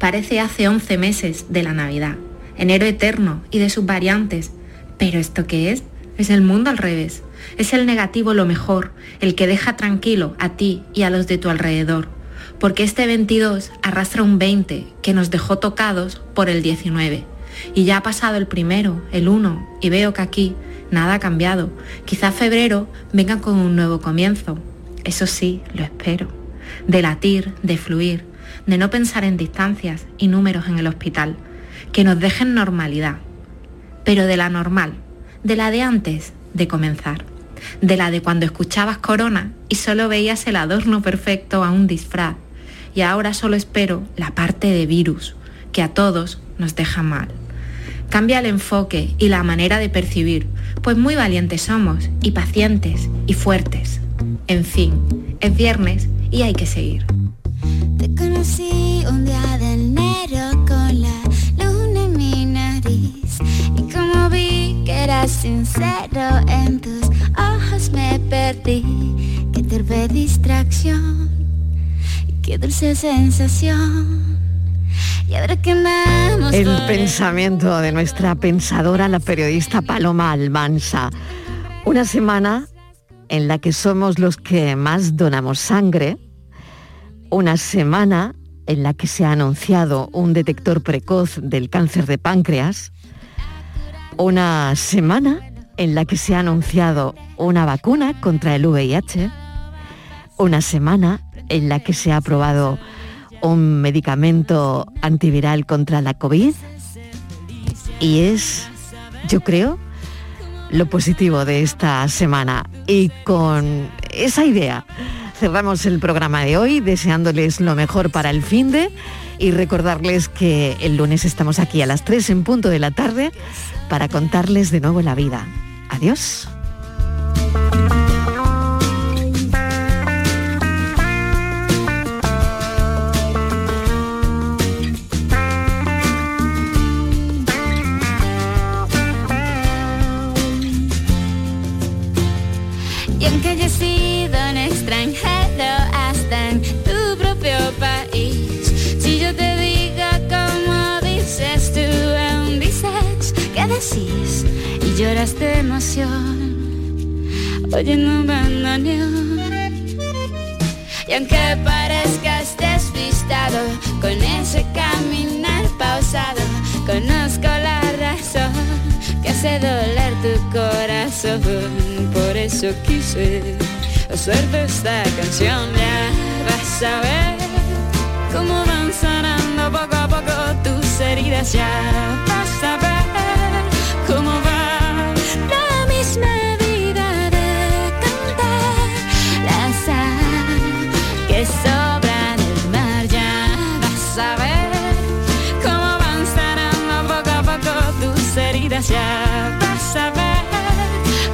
Parece hace 11 meses de la Navidad. Enero eterno y de sus variantes. Pero ¿esto qué es? Es el mundo al revés. Es el negativo lo mejor, el que deja tranquilo a ti y a los de tu alrededor. Porque este 22 arrastra un 20 que nos dejó tocados por el 19. Y ya ha pasado el primero, el 1, y veo que aquí nada ha cambiado. Quizá febrero venga con un nuevo comienzo. Eso sí, lo espero. De latir, de fluir, de no pensar en distancias y números en el hospital. Que nos dejen normalidad. Pero de la normal, de la de antes de comenzar. De la de cuando escuchabas corona y solo veías el adorno perfecto a un disfraz. Y ahora solo espero la parte de virus, que a todos nos deja mal. Cambia el enfoque y la manera de percibir, pues muy valientes somos y pacientes y fuertes. En fin, es viernes y hay que seguir. Te conocí un día de enero con la luna en mi nariz y como vi que eras sincero en tus ojos me perdí. Qué torpe distracción y qué dulce sensación. El pensamiento de nuestra pensadora, la periodista Paloma Almansa. Una semana en la que somos los que más donamos sangre. Una semana en la que se ha anunciado un detector precoz del cáncer de páncreas. Una semana en la que se ha anunciado una vacuna contra el VIH. Una semana en la que se ha aprobado un medicamento antiviral contra la COVID. Y es, yo creo, lo positivo de esta semana. Y con esa idea cerramos el programa de hoy, deseándoles lo mejor para el fin de y recordarles que el lunes estamos aquí a las 3 en punto de la tarde para contarles de nuevo la vida. Adiós. Y lloras de emoción, oyendo un bandoneón. Y aunque parezcas despistado con ese caminar pausado, conozco la razón que hace doler tu corazón. Por eso quise hacerte esta canción. Ya vas a ver cómo van sanando poco a poco tus heridas. Ya vas a ver Ya vas a ver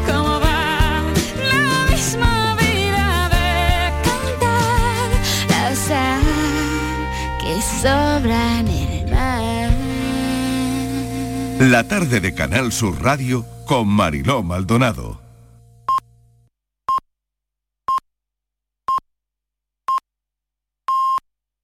cómo va la misma vida de cantar la sal que sobra en el mar. La tarde de Canal Sur Radio con Mariló Maldonado.